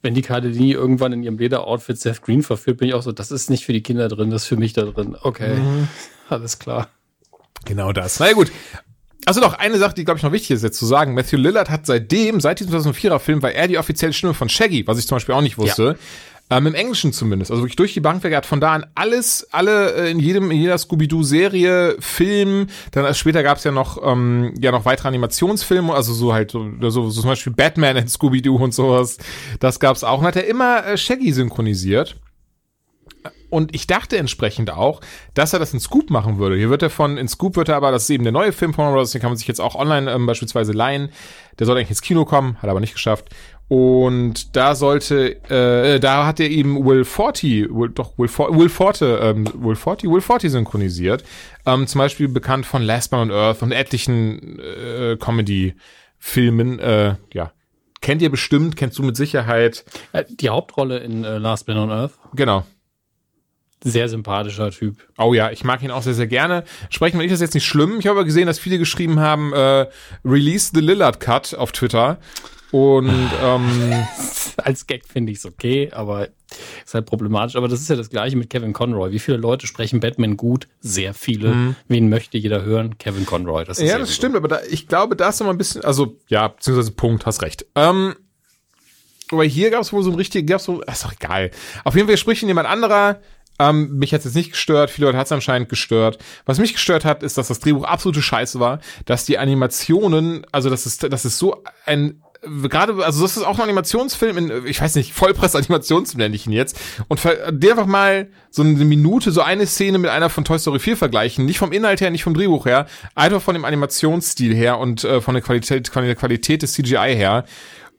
wenn die Cardellini irgendwann in ihrem Lederoutfit Seth Green verführt, bin ich auch so, das ist nicht für die Kinder drin, das ist für mich da drin. Okay, Mhm. alles klar. Genau das. Na ja, gut. Also noch eine Sache, die, glaube ich, noch wichtig ist jetzt zu sagen. Matthew Lillard hat seitdem, seit diesem 2004er Film, war er die offizielle Stimme von Shaggy, was ich zum Beispiel auch nicht wusste. Ähm, Im Englischen zumindest. Also wirklich durch die Bank weg. Er hat von da an alles, alle äh, in jedem, in jeder Scooby-Doo-Serie, Film, dann äh, später gab es ja noch, ähm, ja noch weitere Animationsfilme, also so halt, so, so, so zum Beispiel Batman in Scooby-Doo und sowas. Das gab's auch. Und hat er immer äh, Shaggy synchronisiert. Und ich dachte entsprechend auch, dass er das in Scoop machen würde. Hier wird er von, in Scoop wird er aber, das ist eben der neue Film von Bros., den kann man sich jetzt auch online ähm, beispielsweise leihen. Der soll eigentlich ins Kino kommen, hat aber nicht geschafft. Und da sollte, äh, da hat er eben Will Forty, Will, doch Will, For, Will Forte, ähm, Will Forty, Will Forty synchronisiert. Ähm, zum Beispiel bekannt von Last Man on Earth und etlichen äh, Comedy-Filmen. Äh, ja, kennt ihr bestimmt, kennst du mit Sicherheit. Äh, Die Hauptrolle in äh, Last Man on Earth, Genau. Sehr sympathischer Typ. Oh ja, ich mag ihn auch sehr, sehr gerne. Sprechen wir nicht, das jetzt nicht schlimm. Ich habe aber gesehen, dass viele geschrieben haben, äh, Release the Lillard Cut auf Twitter. Und ähm, Als Gag finde ich es okay, aber ist halt problematisch. Aber das ist ja das Gleiche mit Kevin Conroy. Wie viele Leute sprechen Batman gut? Sehr viele. Wen möchte jeder hören? Kevin Conroy. Das Mhm. ja, das stimmt, aber da, ich glaube, da ist mal ein bisschen, also ja, beziehungsweise Punkt, hast recht. Ähm, aber hier gab es wohl so ein richtig, gab es so, ist doch egal. Auf jeden Fall spricht ihn jemand anderer. Ähm, mich hat es jetzt nicht gestört, viele Leute hat es anscheinend gestört. Was mich gestört hat, ist, dass das Drehbuch absolute Scheiße war, dass die Animationen, also das ist, das ist so ein gerade, also das ist auch ein Animationsfilm in, ich weiß nicht, Vollpress-Animationsfilm nenne ich ihn jetzt. Und dir einfach mal so eine Minute, so eine Szene mit einer von Toy Story 4 vergleichen. Nicht vom Inhalt her, nicht vom Drehbuch her, einfach von dem Animationsstil her und äh, von der Qualität, von der Qualität des CGI her.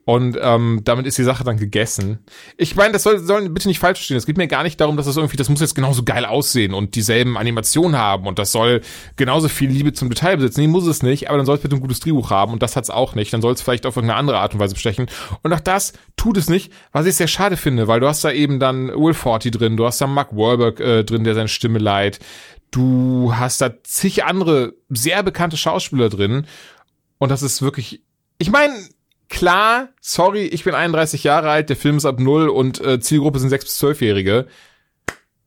Und ähm, damit ist die Sache dann gegessen. Ich meine, das soll, soll bitte nicht falsch verstehen. Es geht mir gar nicht darum, dass das irgendwie, das muss jetzt genauso geil aussehen und dieselben Animationen haben und das soll genauso viel Liebe zum Detail besitzen. Nee, muss es nicht, aber dann soll es bitte ein gutes Drehbuch haben und das hat's auch nicht. Dann soll es vielleicht auf irgendeine andere Art und Weise bestechen. Und auch das tut es nicht, was ich sehr schade finde, weil du hast da eben dann Will Forty drin, du hast da Mark Wahlberg äh, drin, der seine Stimme leiht. Du hast da zig andere sehr bekannte Schauspieler drin. Und das ist wirklich, ich meine, klar, sorry, ich bin 31 Jahre alt, der Film ist ab null und äh, Zielgruppe sind 6- bis 12-Jährige.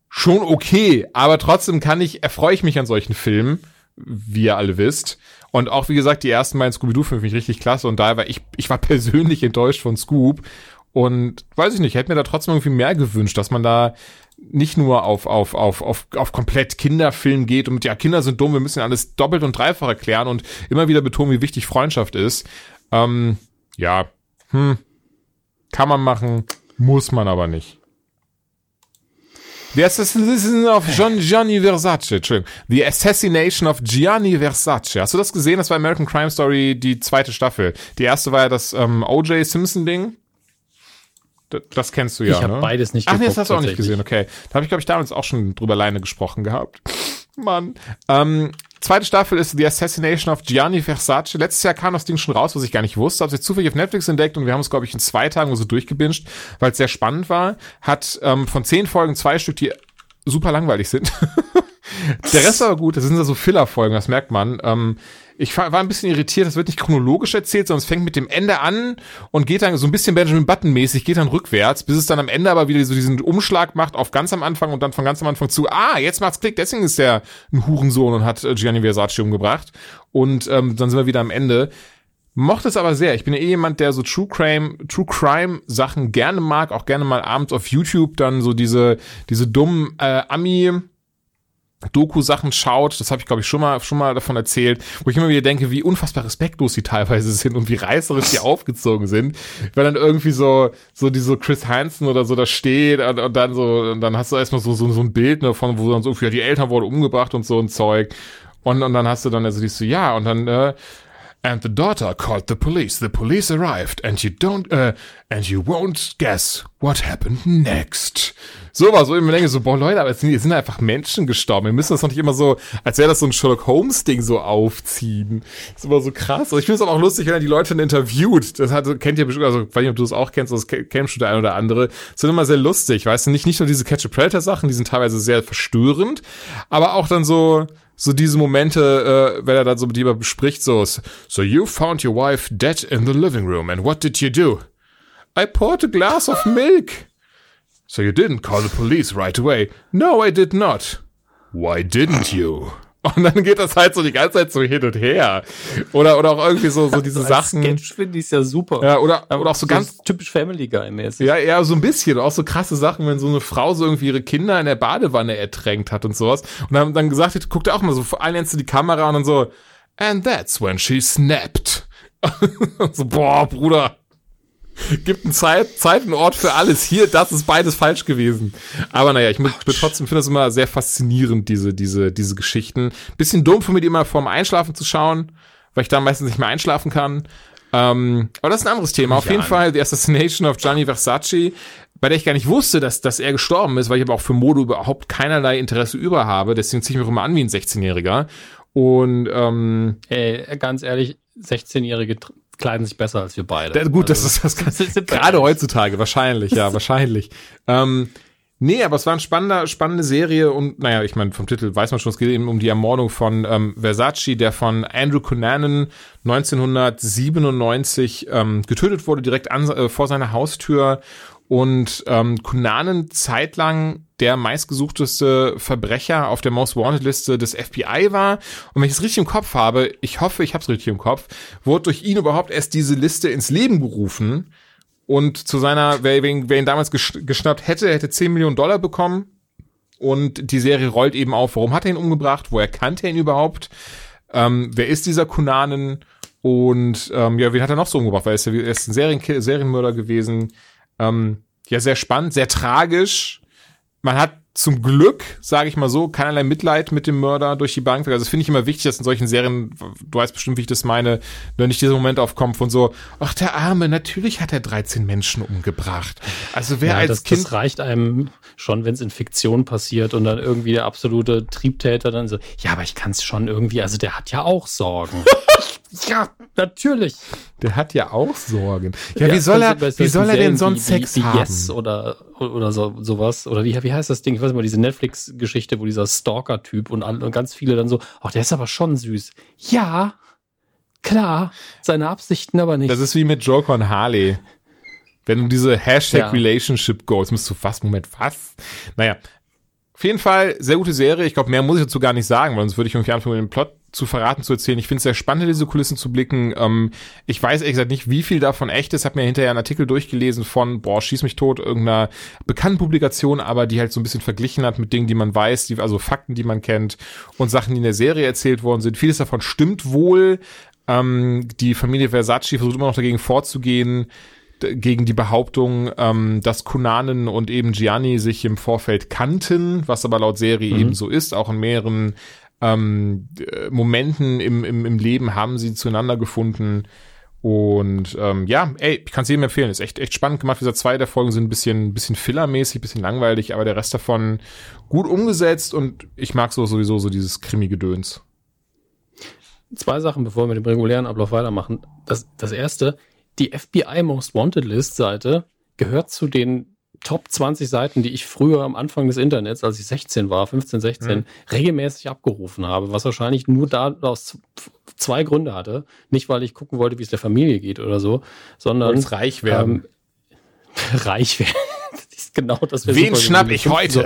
Schon okay, aber trotzdem kann ich, erfreue ich mich an solchen Filmen, wie ihr alle wisst. Und auch, wie gesagt, die ersten beiden Scooby-Doo-Filme finde ich richtig klasse und da war ich, ich war persönlich enttäuscht von Scoop und weiß ich nicht, hätte mir da trotzdem irgendwie mehr gewünscht, dass man da nicht nur auf, auf, auf, auf, auf komplett Kinderfilm geht und mit, ja, Kinder sind dumm, wir müssen alles doppelt und dreifach erklären und immer wieder betonen, wie wichtig Freundschaft ist. Ähm, ja, hm, kann man machen, muss man aber nicht. The Assassination of Gianni Versace, Entschuldigung. The Assassination of Gianni Versace. Hast du das gesehen? Das war American Crime Story, die zweite Staffel. Die erste war ja das ähm, O.J. Simpson-Ding. Das, das kennst du ja, Ich habe ne? beides nicht Ach nee, das hast du auch nicht gesehen, okay. Da habe ich, glaube ich, damals auch schon drüber alleine gesprochen gehabt. Mann. Ähm, zweite Staffel ist The Assassination of Gianni Versace. Letztes Jahr kam das Ding schon raus, was ich gar nicht wusste. Habe es zufällig auf Netflix entdeckt und wir haben es, glaube ich, in zwei Tagen so durchgebinged, weil es sehr spannend war. Hat ähm, von zehn Folgen zwei Stück, die super langweilig sind. Der Rest aber gut, das sind so Filler-Folgen, das merkt man. Ähm, ich war ein bisschen irritiert, das wird nicht chronologisch erzählt, sondern es fängt mit dem Ende an und geht dann so ein bisschen Benjamin Button-mäßig, geht dann rückwärts, bis es dann am Ende aber wieder so diesen Umschlag macht auf ganz am Anfang und dann von ganz am Anfang zu, ah, jetzt macht's Klick, deswegen ist der ein Hurensohn und hat äh, Gianni Versace umgebracht. Und ähm, dann sind wir wieder am Ende. Mochte es aber sehr. Ich bin ja eh jemand, der so True Crime, True Crime Sachen gerne mag, auch gerne mal abends auf YouTube dann so diese, diese dummen äh, Ami, Doku-Sachen schaut, das habe ich glaube ich schon mal schon mal davon erzählt, wo ich immer wieder denke, wie unfassbar respektlos die teilweise sind und wie reißerisch die aufgezogen sind, weil dann irgendwie so so diese Chris Hansen oder so da steht und, und dann so und dann hast du erstmal so so so ein Bild ne, von wo dann so ja, die Eltern wurden umgebracht und so ein Zeug. Und und dann hast du dann also die so ja und dann äh, And the daughter called the police. The police arrived, and you don't, uh, and you won't guess what happened next. So war so immer denke so, boah Leute, aber es sind, es sind einfach Menschen gestorben. Wir müssen das doch nicht immer so, als wäre das so ein Sherlock Holmes Ding so aufziehen. Ist immer so krass. Also ich finde es aber auch lustig, wenn er die Leute dann interviewt. Das hat, kennt ihr bestimmt, also weiß nicht, ob du das auch kennst, das kennst du der ein oder andere. Das sind immer sehr lustig, weißt du, nicht, nicht nur diese Catch a Predator Sachen, die sind teilweise sehr verstörend, aber auch dann so, so diese Momente, äh, wenn er dann so mit jemandem bespricht, so, so you found your wife dead in the living room and what did you do? I poured a glass of milk. So you didn't call the police right away. No, I did not. Why didn't you? Und dann geht das halt so die ganze Zeit so hin und her. Oder, oder auch irgendwie so, so diese Als Sachen. Sketch finde ich ja super. Ja, oder, Aber oder auch so ganz, typisch Family Guy mäßig. ja, ja, so ein bisschen. Auch so krasse Sachen, wenn so eine Frau so irgendwie ihre Kinder in der Badewanne ertränkt hat und sowas. Und dann, dann gesagt hat, guckt er auch mal so, vor allem die Kamera und dann so, and that's when she snapped. so, boah, Bruder. Gibt eine Zeit, Zeit und Ort für alles. Hier, das ist beides falsch gewesen. Aber naja, ich muss trotzdem finde das immer sehr faszinierend, diese, diese, diese Geschichten. Bisschen dumm für mich, die immer vorm Einschlafen zu schauen, weil ich da meistens nicht mehr einschlafen kann. Ähm, aber das ist ein anderes Thema. Auf jeden an. Fall The Assassination of Gianni Versace, bei der ich gar nicht wusste, dass, dass er gestorben ist, weil ich aber auch für Mode überhaupt keinerlei Interesse über habe. Deswegen ziehe ich mich auch immer an wie ein 16-Jähriger. Und ähm, Ey, ganz ehrlich, 16-Jährige tr- kleiden sich besser als wir beide. da, gut, das Also, ist das wir gerade heutzutage, wahrscheinlich, ja, wahrscheinlich. Ähm, nee, aber es war eine spannende, spannende Serie und naja, ich meine, vom Titel weiß man schon, es geht eben um die Ermordung von ähm, Versace, der von Andrew Cunanan 1997 ähm, getötet wurde, direkt an, äh, vor seiner Haustür. Und ähm, Cunanan zeitlang der meistgesuchteste Verbrecher auf der Most Wanted Liste des FBI war. Und wenn ich es richtig im Kopf habe, ich hoffe, ich habe es richtig im Kopf, wurde durch ihn überhaupt erst diese Liste ins Leben gerufen. Und zu seiner, wer, wer ihn damals gesch- geschnappt hätte, hätte 10 Millionen Dollar bekommen. Und die Serie rollt eben auf, warum hat er ihn umgebracht, woher kannte er ihn überhaupt, ähm, wer ist dieser Kunanen und ähm, ja, wen hat er noch so umgebracht, weil er ist, ja, er ist ein Serien Serienmörder gewesen. Ähm, ja, sehr spannend, sehr tragisch. Man hat zum Glück, sage ich mal so, keinerlei Mitleid mit dem Mörder durch die Bank. Also das finde ich immer wichtig, dass in solchen Serien, du weißt bestimmt, wie ich das meine, wenn nicht dieser Moment aufkommt von so, ach der Arme, natürlich hat er 13 Menschen umgebracht. Also wer ja, als das, Kind... Das reicht einem schon, wenn es in Fiktion passiert und dann irgendwie der absolute Triebtäter dann so, ja, aber ich kann es schon irgendwie, also der hat ja auch Sorgen. ja, natürlich. Der hat ja auch Sorgen. Ja, ja wie soll er, wie soll er denn sonst wie, Sex wie, wie haben? Yes oder, oder so, sowas. Oder wie, wie heißt das Ding? Ich weiß nicht mal, diese Netflix-Geschichte, wo dieser Stalker-Typ und, und ganz viele dann so, ach, der ist aber schon süß. Ja, klar, seine Absichten aber nicht. Das ist wie mit Joker und Harley. Wenn du diese Hashtag ja. Musst du fast, Moment, was? Naja, auf jeden Fall sehr gute Serie. Ich glaube, mehr muss ich dazu gar nicht sagen, weil sonst würde ich irgendwie anfangen, dem Plot zu verraten, zu erzählen. Ich finde es sehr spannend, diese Kulissen zu blicken. Ähm, ich weiß ehrlich gesagt nicht, wie viel davon echt ist. Hab mir hinterher einen Artikel durchgelesen von, boah, schieß mich tot, irgendeiner bekannten Publikation, aber die halt so ein bisschen verglichen hat mit Dingen, die man weiß, die, also Fakten, die man kennt und Sachen, die in der Serie erzählt worden sind. Vieles davon stimmt wohl. Ähm, die Familie Versace versucht immer noch dagegen vorzugehen, gegen die Behauptung, ähm, dass Kunanen und eben Gianni sich im Vorfeld kannten, was aber laut Serie mhm. eben so ist. Auch in mehreren ähm, äh, Momenten im, im, im Leben haben sie zueinander gefunden. Und ähm, ja, ey, ich kann es jedem empfehlen. Ist echt, echt spannend gemacht. Dieser zwei der Folgen sind ein bisschen, bisschen fillermäßig, bisschen langweilig, aber der Rest davon gut umgesetzt und ich mag so sowieso so dieses Krimi-Gedöns. Zwei Sachen, bevor wir mit dem regulären Ablauf weitermachen. Das, das erste, die FBI Most Wanted List Seite gehört zu den Top 20 Seiten, die ich früher am Anfang des Internets, als ich 16 war, 15, 16, mhm. regelmäßig abgerufen habe, was wahrscheinlich nur da aus zwei Gründe hatte. Nicht, weil ich gucken wollte, wie es der Familie geht oder so, sondern. Und reich werden. Ähm, reich werden. das ist genau das. Wen schnapp ich heute? So,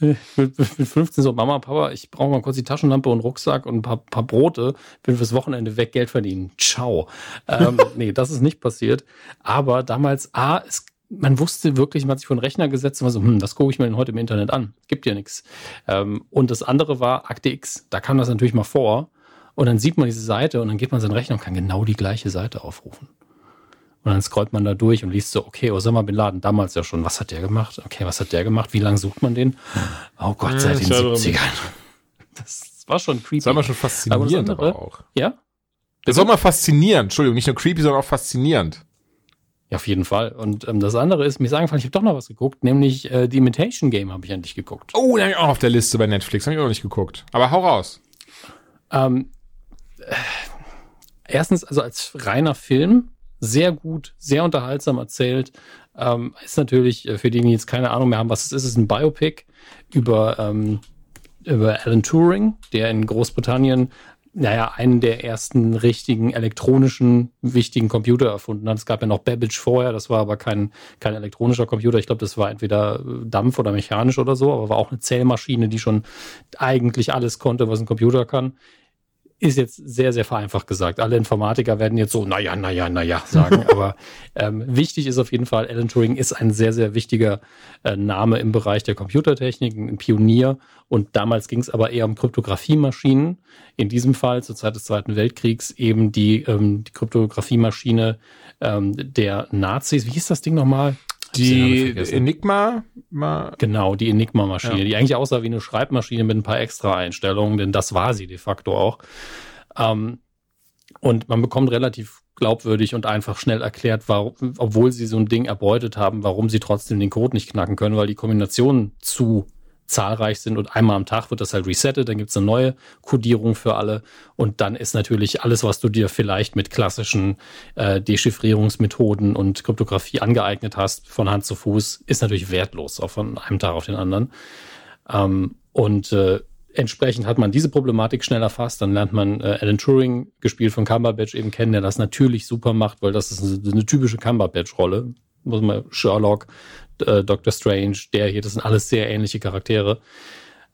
mit, mit 15 so, Mama, Papa, ich brauche mal kurz die Taschenlampe und Rucksack und ein paar, paar Brote, bin fürs Wochenende weg, Geld verdienen. Ciao. Ähm, nee, das ist nicht passiert. Aber damals, A, es, man wusste wirklich, man hat sich vor den Rechner gesetzt und war so, hm, das gucke ich mir denn heute im Internet an. Gibt ja nichts. Ähm, und das andere war Akte X. Da kam das natürlich mal vor. Und dann sieht man diese Seite und dann geht man seinen Rechner und kann genau die gleiche Seite aufrufen. Und dann scrollt man da durch und liest so, okay, Osama Bin Laden, damals ja schon, was hat der gemacht? Okay, was hat der gemacht? Wie lange sucht man den? Oh Gott, seit den 70ern. Das war schon creepy. Das war mal schon faszinierend aber, andere, aber auch. Ja? Das war mal faszinierend. Entschuldigung, nicht nur creepy, sondern auch faszinierend. Ja, auf jeden Fall. Und ähm, das andere ist, mir sagen ich habe doch noch was geguckt, nämlich äh, The Imitation Game habe ich endlich geguckt. Oh, da habe ich auch auf der Liste bei Netflix, habe ich auch noch nicht geguckt. Aber hau raus. Ähm, äh, erstens, also als reiner Film sehr gut, sehr unterhaltsam erzählt. Ähm, ist natürlich äh, für diejenigen, die jetzt keine Ahnung mehr haben, was es ist, ist ein Biopic über, ähm, über Alan Turing, der in Großbritannien naja, einen der ersten richtigen elektronischen wichtigen Computer erfunden hat. Es gab ja noch Babbage vorher, das war aber kein, kein elektronischer Computer. Ich glaube, das war entweder Dampf oder mechanisch oder so, aber war auch eine Zählmaschine, die schon eigentlich alles konnte, was ein Computer kann ist jetzt sehr, sehr vereinfacht gesagt. Alle Informatiker werden jetzt so, naja, naja, naja sagen. Aber ähm, wichtig ist auf jeden Fall, Alan Turing ist ein sehr, sehr wichtiger äh, Name im Bereich der Computertechnik, ein Pionier. Und damals ging es aber eher um Kryptographiemaschinen. In diesem Fall zur Zeit des Zweiten Weltkriegs eben die, ähm, die Kryptographiemaschine ähm, der Nazis. Wie hieß das Ding nochmal? Die Enigma? Genau, die Enigma-Maschine, ja. die eigentlich aussah wie eine Schreibmaschine mit ein paar extra Einstellungen, denn das war sie de facto auch. Ähm, und man bekommt relativ glaubwürdig und einfach schnell erklärt, warum, obwohl sie so ein Ding erbeutet haben, warum sie trotzdem den Code nicht knacken können, weil die Kombination zu zahlreich sind und einmal am Tag wird das halt resettet, dann gibt es eine neue Codierung für alle und dann ist natürlich alles, was du dir vielleicht mit klassischen äh, Dechiffrierungsmethoden und Kryptographie angeeignet hast, von Hand zu Fuß, ist natürlich wertlos, auch von einem Tag auf den anderen. Ähm, und äh, entsprechend hat man diese Problematik schnell erfasst. Dann lernt man äh, Alan Turing, gespielt von Cumberbatch, eben kennen, der das natürlich super macht, weil das ist eine, eine typische Cumberbatch-Rolle. Muss man Sherlock, äh, Doctor Strange, der hier, das sind alles sehr ähnliche Charaktere.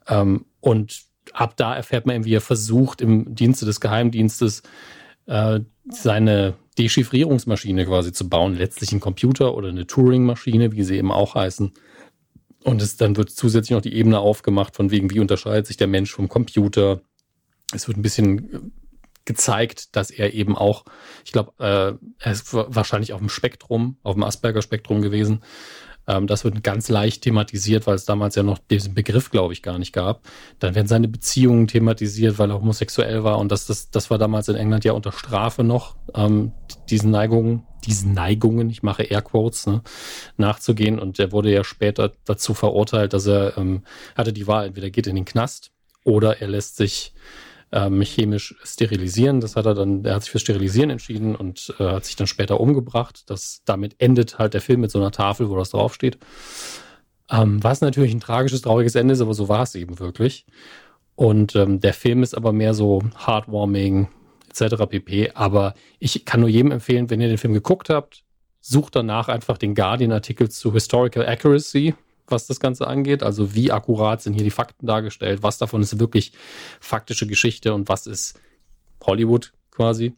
Ähm, und ab da erfährt man, wie er versucht, im Dienste des Geheimdienstes äh, seine Dechiffrierungsmaschine quasi zu bauen. Letztlich ein Computer oder eine Turing-Maschine, wie sie eben auch heißen. Und es, dann wird zusätzlich noch die Ebene aufgemacht, von wegen, wie unterscheidet sich der Mensch vom Computer. Es wird ein bisschen gezeigt, dass er eben auch, ich glaube, äh, er ist wahrscheinlich auf dem Spektrum, auf dem Asperger-Spektrum gewesen, Ähm, das wird ganz leicht thematisiert, weil es damals ja noch diesen Begriff, glaube ich, gar nicht gab. Dann werden seine Beziehungen thematisiert, weil er homosexuell war. Und das, das, das war damals in England ja unter Strafe noch, ähm, diesen Neigungen, diesen Neigungen, ich mache Airquotes, ne, nachzugehen. Und er wurde ja später dazu verurteilt, dass er ähm, hatte die Wahl, entweder geht in den Knast oder er lässt sich ähm, chemisch sterilisieren. Das hat er dann, er hat sich für Sterilisieren entschieden und äh, hat sich dann später umgebracht. Das, damit endet halt der Film mit so einer Tafel, wo das draufsteht. Ähm, was natürlich ein tragisches, trauriges Ende ist, aber so war es eben wirklich. Und ähm, der Film ist aber mehr so heartwarming etc. pp. Aber ich kann nur jedem empfehlen, wenn ihr den Film geguckt habt, sucht danach einfach den Guardian-Artikel zu Historical Accuracy was das Ganze angeht. Also wie akkurat sind hier die Fakten dargestellt, was davon ist wirklich faktische Geschichte und was ist Hollywood quasi.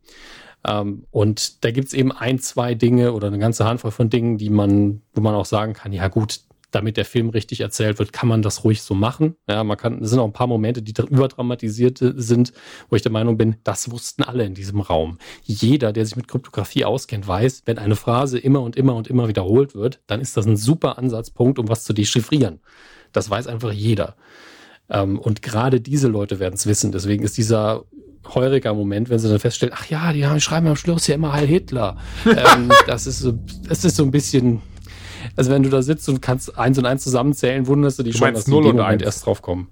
Ähm, und da gibt es eben ein, zwei Dinge oder eine ganze Handvoll von Dingen, die man, wo man auch sagen kann, ja gut, damit der Film richtig erzählt wird, kann man das ruhig so machen. Ja, man kann, es sind auch ein paar Momente, die überdramatisiert sind, wo ich der Meinung bin, das wussten alle in diesem Raum. Jeder, der sich mit Kryptographie auskennt, weiß, wenn eine Phrase immer und immer und immer wiederholt wird, dann ist das ein super Ansatzpunkt, um was zu dechiffrieren. Das weiß einfach jeder. Ähm, und gerade diese Leute werden es wissen. Deswegen ist dieser heuriger Moment, wenn sie dann feststellen, ach ja, die haben, schreiben am Schluss ja immer Heil Hitler. ähm, das ist so, das ist so ein bisschen, also wenn du da sitzt und kannst eins und eins zusammenzählen, wunderst du dich du schon, dass die in dem Moment erst drauf kommen.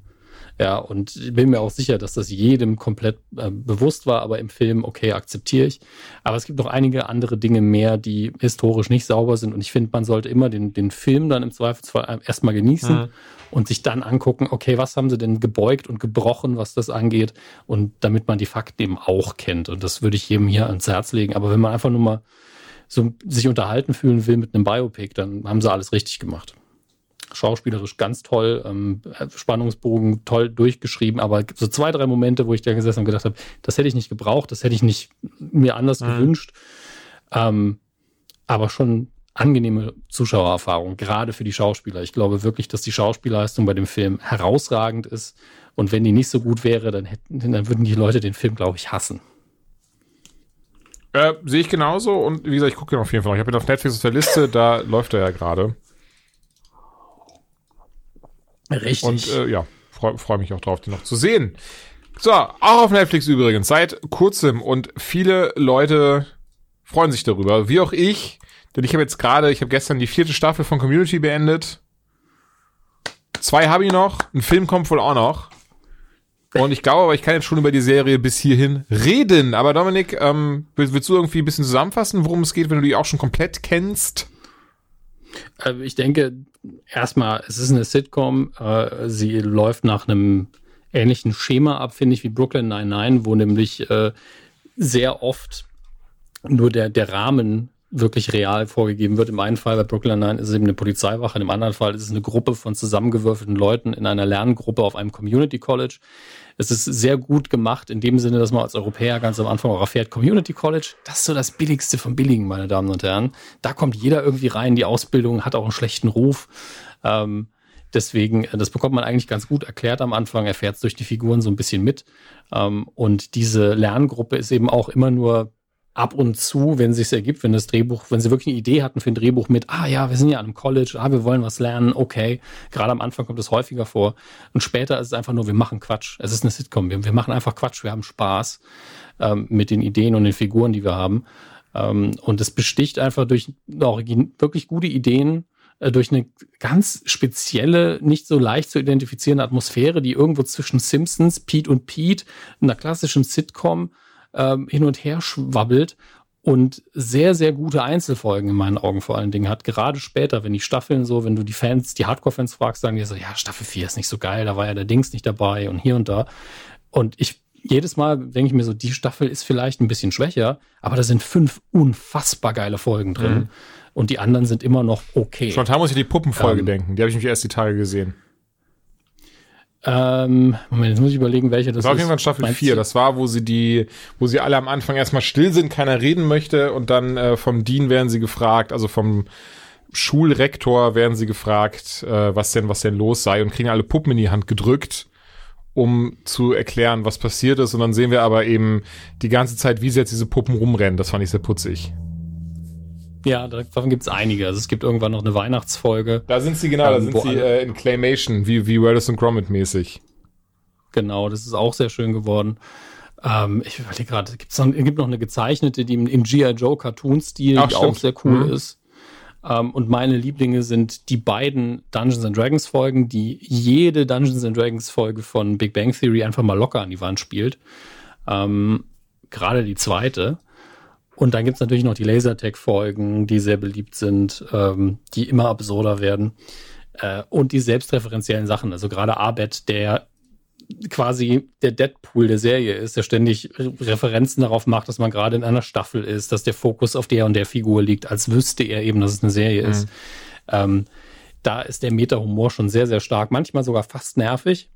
Ja, und ich bin mir auch sicher, dass das jedem komplett äh, bewusst war, aber im Film, okay, akzeptiere ich. Aber es gibt noch einige andere Dinge mehr, die historisch nicht sauber sind. Und ich finde, man sollte immer den, den Film dann im Zweifelsfall erstmal genießen mhm. und sich dann angucken, okay, was haben sie denn gebeugt und gebrochen, was das angeht. Und damit man die Fakten eben auch kennt. Und das würde ich jedem hier ans Herz legen. Aber wenn man einfach nur mal so sich unterhalten fühlen will mit einem Biopic, dann haben sie alles richtig gemacht. Schauspielerisch ganz toll, ähm, Spannungsbogen toll durchgeschrieben, aber so zwei, drei Momente, wo ich da gesessen und gedacht habe, das hätte ich nicht gebraucht, das hätte ich nicht mir anders mhm. gewünscht. Ähm, aber schon angenehme Zuschauererfahrung, gerade für die Schauspieler. Ich glaube wirklich, dass die Schauspielleistung bei dem Film herausragend ist. Und wenn die nicht so gut wäre, dann hätten, dann würden die Leute den Film, glaube ich, hassen. Äh, Sehe ich genauso und wie gesagt, ich gucke ihn auf jeden Fall noch. Ich habe ihn auf Netflix auf der Liste, da läuft er ja gerade. Richtig. Und äh, ja, freue freu mich auch drauf, den noch zu sehen. So, auch auf Netflix übrigens, seit kurzem und viele Leute freuen sich darüber, wie auch ich, denn ich habe jetzt gerade, ich habe gestern die vierte Staffel von Community beendet. Zwei habe ich noch, ein Film kommt wohl auch noch. Und ich glaube aber, ich kann jetzt schon über die Serie bis hierhin reden. Aber Dominik, ähm, willst, du irgendwie ein bisschen zusammenfassen, worum es geht, wenn du die auch schon komplett kennst? Äh, ich denke, erstmal, es ist eine Sitcom. Äh, sie läuft nach einem ähnlichen Schema ab, finde ich, wie Brooklyn 99, wo nämlich äh, sehr oft nur der, der Rahmen wirklich real vorgegeben wird. Im einen Fall bei Brooklyn Nine ist es eben eine Polizeiwache, im anderen Fall ist es eine Gruppe von zusammengewürfelten Leuten in einer Lerngruppe auf einem Community College. Es ist sehr gut gemacht in dem Sinne, dass man als Europäer ganz am Anfang auch erfährt, Community College, das ist so das Billigste vom Billigen, meine Damen und Herren. Da kommt jeder irgendwie rein, die Ausbildung hat auch einen schlechten Ruf. Ähm, deswegen, das bekommt man eigentlich ganz gut erklärt am Anfang, erfährt es durch die Figuren so ein bisschen mit. Ähm, und diese Lerngruppe ist eben auch immer nur ab und zu, wenn es sich ergibt, wenn das Drehbuch, wenn sie wirklich eine Idee hatten für ein Drehbuch mit, ah ja, wir sind ja an einem College, ah, wir wollen was lernen, okay. Gerade am Anfang kommt es häufiger vor. Und später ist es einfach nur, wir machen Quatsch. Es ist eine Sitcom, wir, wir machen einfach Quatsch, wir haben Spaß ähm, mit den Ideen und den Figuren, die wir haben. Ähm, und es besticht einfach durch wirklich gute Ideen, äh, durch eine ganz spezielle, nicht so leicht zu identifizierende Atmosphäre, die irgendwo zwischen Simpsons, Pete und Pete, einer klassischen Sitcom, ähm, hin und her schwabbelt und sehr, sehr gute Einzelfolgen in meinen Augen vor allen Dingen hat. Gerade später, wenn die Staffeln so, wenn du die Fans, die Hardcore-Fans fragst, sagen die so, ja, Staffel 4 ist nicht so geil, da war ja der Dings nicht dabei und hier und da. Und ich jedes Mal denke ich mir so, die Staffel ist vielleicht ein bisschen schwächer, aber da sind fünf unfassbar geile Folgen drin. Mhm. Und die anderen sind immer noch okay. Spontan muss ich die Puppenfolge ähm, denken. Die habe ich nämlich erst die Tage gesehen. Ähm, Moment, jetzt muss ich überlegen, welche das, das war auf jeden Fall Staffel 4. Das war, wo sie die, wo sie alle am Anfang erstmal still sind, keiner reden möchte und dann äh, vom Dean werden sie gefragt, also vom Schulrektor werden sie gefragt, äh, was denn, was denn los sei und kriegen alle Puppen in die Hand gedrückt, um zu erklären, was passiert ist. Und dann sehen wir aber eben die ganze Zeit, wie sie jetzt diese Puppen rumrennen. Das fand ich sehr putzig. Ja, davon gibt es einige. Also es gibt irgendwann noch eine Weihnachtsfolge. Da sind sie genau, da ähm, sind sie äh, in Claymation, wie, wie Wallace und Gromit mäßig. Genau, das ist auch sehr schön geworden. Ähm, ich überlege gerade, es gibt noch eine gezeichnete, die im, im G.I. Joe Cartoon-Stil, die auch sehr cool mhm. ist. Ähm, und meine Lieblinge sind die beiden Dungeons and Dragons Folgen, die jede Dungeons and Dragons Folge von Big Bang Theory einfach mal locker an die Wand spielt. Ähm, gerade die zweite. Und dann gibt's natürlich noch die Lasertag-Folgen, die sehr beliebt sind, ähm, die immer absurder werden. Äh, und die selbstreferenziellen Sachen. Also gerade Abed, der quasi der Deadpool der Serie ist, der ständig Referenzen darauf macht, dass man gerade in einer Staffel ist, dass der Fokus auf der und der Figur liegt, als wüsste er eben, dass es eine Serie mhm. ist. Ähm, da ist der Meta-Humor schon sehr, sehr stark, manchmal sogar fast nervig.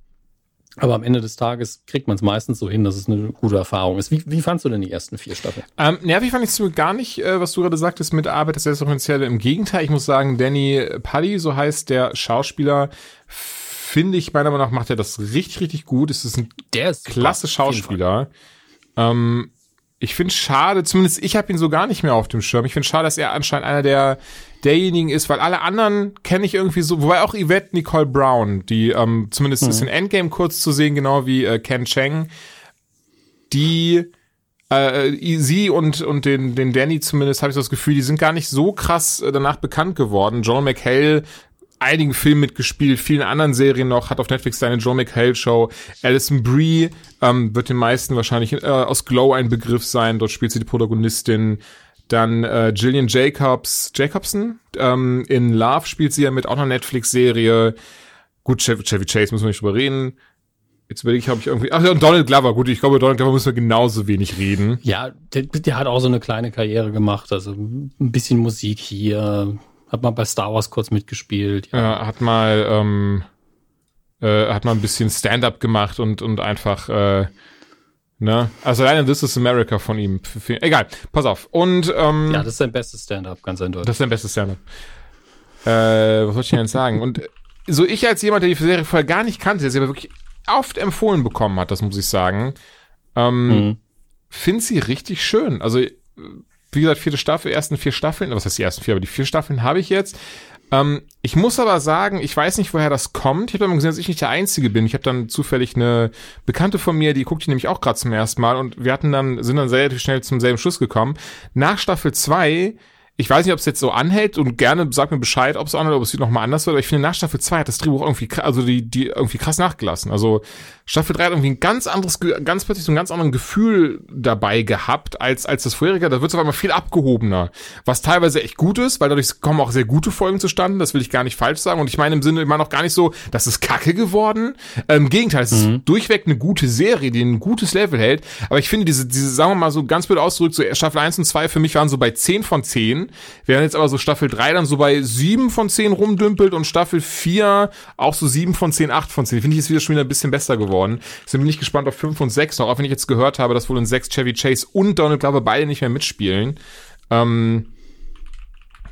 Aber am Ende des Tages kriegt man es meistens so hin, dass es eine gute Erfahrung ist. Wie, wie fandst du denn die ersten vier Staffeln? Ähm, nervig fand ich es gar nicht, äh, was du gerade sagtest mit Arbeit des Essentielle. Im Gegenteil, ich muss sagen, Danny Pally, so heißt der Schauspieler, finde ich, meiner Meinung nach macht er das richtig, richtig gut. Es ist ein der ist klasse Schauspieler. Ähm, ich finde schade, zumindest ich habe ihn so gar nicht mehr auf dem Schirm. Ich finde schade, dass er anscheinend einer der derjenigen ist, weil alle anderen kenne ich irgendwie so, wobei auch Yvette Nicole Brown, die ähm, zumindest mhm. ist in Endgame kurz zu sehen, genau wie äh, Ken Cheng, die äh, sie und und den den Danny zumindest habe ich das Gefühl, die sind gar nicht so krass äh, danach bekannt geworden. Joel McHale einigen Filmen mitgespielt, vielen anderen Serien noch, hat auf Netflix seine Joe McHale Show. Alison Brie ähm, wird den meisten wahrscheinlich äh, aus Glow ein Begriff sein. Dort spielt sie die Protagonistin. Dann äh, Gillian Jacobs, Jacobson, ähm, in Love spielt sie ja mit, auch einer Netflix-Serie. Gut, Chevy, Chevy Chase müssen wir nicht drüber reden. Jetzt überlege ich, ob ich irgendwie. Ach ja, und Donald Glover. Gut, ich glaube, Donald Glover müssen wir genauso wenig reden. Ja, der, der hat auch so eine kleine Karriere gemacht. Also ein bisschen Musik hier, hat mal bei Star Wars kurz mitgespielt. Ja, ja hat mal ähm, äh, hat mal ein bisschen Stand-up gemacht und und einfach äh, ne, also alleine This is America von ihm. Egal, pass auf. Und ähm, ja, das ist sein bestes Stand-up, ganz eindeutig. Das ist sein bestes Stand-up. Äh, was soll ich denn jetzt sagen? Und so ich als jemand, der die Serie vorher gar nicht kannte, der sie aber wirklich oft empfohlen bekommen hat, das muss ich sagen, ähm, mhm. finde sie richtig schön. Also wie gesagt, vierte Staffel, ersten vier Staffeln, was heißt die ersten vier, aber die vier Staffeln habe ich jetzt. Ähm, ich muss aber sagen, ich weiß nicht, woher das kommt. Ich habe dann gesehen, dass ich nicht der Einzige bin. Ich habe dann zufällig eine Bekannte von mir, die guckt die nämlich auch gerade zum ersten Mal und wir hatten dann, sind dann sehr schnell zum selben Schluss gekommen. Nach Staffel zwei ich weiß nicht, ob es jetzt so anhält und gerne sag mir Bescheid, ob es anhält, ob es noch mal anders wird, aber ich finde, nach Staffel 2 hat das Drehbuch irgendwie, also die, die irgendwie krass nachgelassen. Also Staffel 3 hat irgendwie ein ganz anderes, ganz plötzlich so ein ganz anderes Gefühl dabei gehabt, als, als das vorherige. Da wird es auf einmal viel abgehobener. Was teilweise echt gut ist, weil dadurch kommen auch sehr gute Folgen zustande, das will ich gar nicht falsch sagen. Und ich meine im Sinne immer noch gar nicht so, das ist kacke geworden. Ähm, Im Gegenteil, es mhm. ist durchweg eine gute Serie, die ein gutes Level hält. Aber ich finde diese, diese, sagen wir mal so ganz blöd ausgedrückt, so Staffel 1 und 2 für mich waren so bei 10 von 10 Während jetzt aber so Staffel 3 dann so bei 7 von 10 rumdümpelt und Staffel 4 auch so 7 von 10, 8 von 10. Finde ich jetzt wieder schon wieder ein bisschen besser geworden. Deswegen bin ich gespannt auf 5 und 6 noch, auch wenn ich jetzt gehört habe, dass wohl in 6 Chevy Chase und Donald Glover beide nicht mehr mitspielen. Ähm,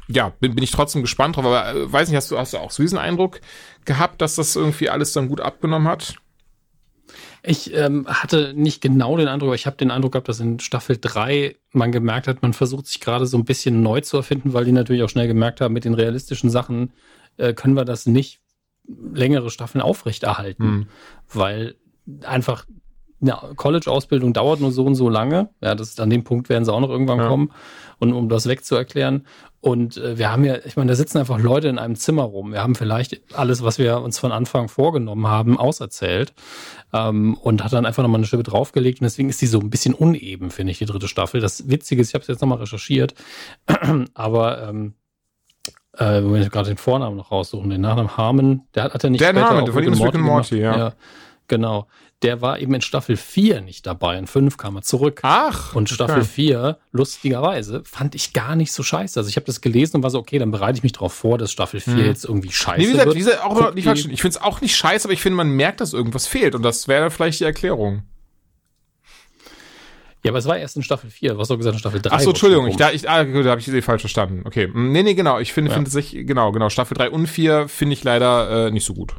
ja, bin, bin ich trotzdem gespannt drauf, aber äh, weiß nicht, hast du, hast du auch so diesen Eindruck gehabt, dass das irgendwie alles dann gut abgenommen hat? Ich ähm, hatte nicht genau den Eindruck, aber ich habe den Eindruck gehabt, dass in Staffel 3 man gemerkt hat, man versucht sich gerade so ein bisschen neu zu erfinden, weil die natürlich auch schnell gemerkt haben, mit den realistischen Sachen äh, können wir das nicht längere Staffeln aufrechterhalten, mhm. weil einfach eine College-Ausbildung dauert nur so und so lange. Ja, das ist an dem Punkt werden sie auch noch irgendwann ja. kommen. Und um das wegzuerklären. Und äh, wir haben ja, ich meine, da sitzen einfach Leute in einem Zimmer rum. Wir haben vielleicht alles, was wir uns von Anfang vorgenommen haben, auserzählt. Ähm, und hat dann einfach nochmal eine Schippe draufgelegt. Und deswegen ist die so ein bisschen uneben, finde ich, die dritte Staffel. Das Witzige ist, ich habe es jetzt nochmal recherchiert. Aber ähm, äh, wenn wir gerade den Vornamen noch raussuchen, den Nachnamen Harmon, der hat, hat er nicht Der Name, der von ihm ist Rick Morty, ja. ja. Genau. Der war eben in Staffel 4 nicht dabei. In 5 kam er zurück. Ach. Und Staffel okay. 4, lustigerweise, fand ich gar nicht so scheiße. Also ich habe das gelesen und war so, okay, dann bereite ich mich darauf vor, dass Staffel 4 hm. jetzt irgendwie scheiße nee, wie gesagt, wird. Wie gesagt, auch nicht. Ich finde es auch nicht scheiße, aber ich finde, man merkt, dass irgendwas fehlt. Und das wäre vielleicht die Erklärung. Ja, aber es war erst in Staffel 4. Du hast doch gesagt in Staffel 3. Achso, Entschuldigung, ich, da, ich, ah, da habe ich sie falsch verstanden. Okay. Nee, nee, genau. Ich finde, ja. finde sich, genau, genau. Staffel 3 und 4 finde ich leider äh, nicht so gut.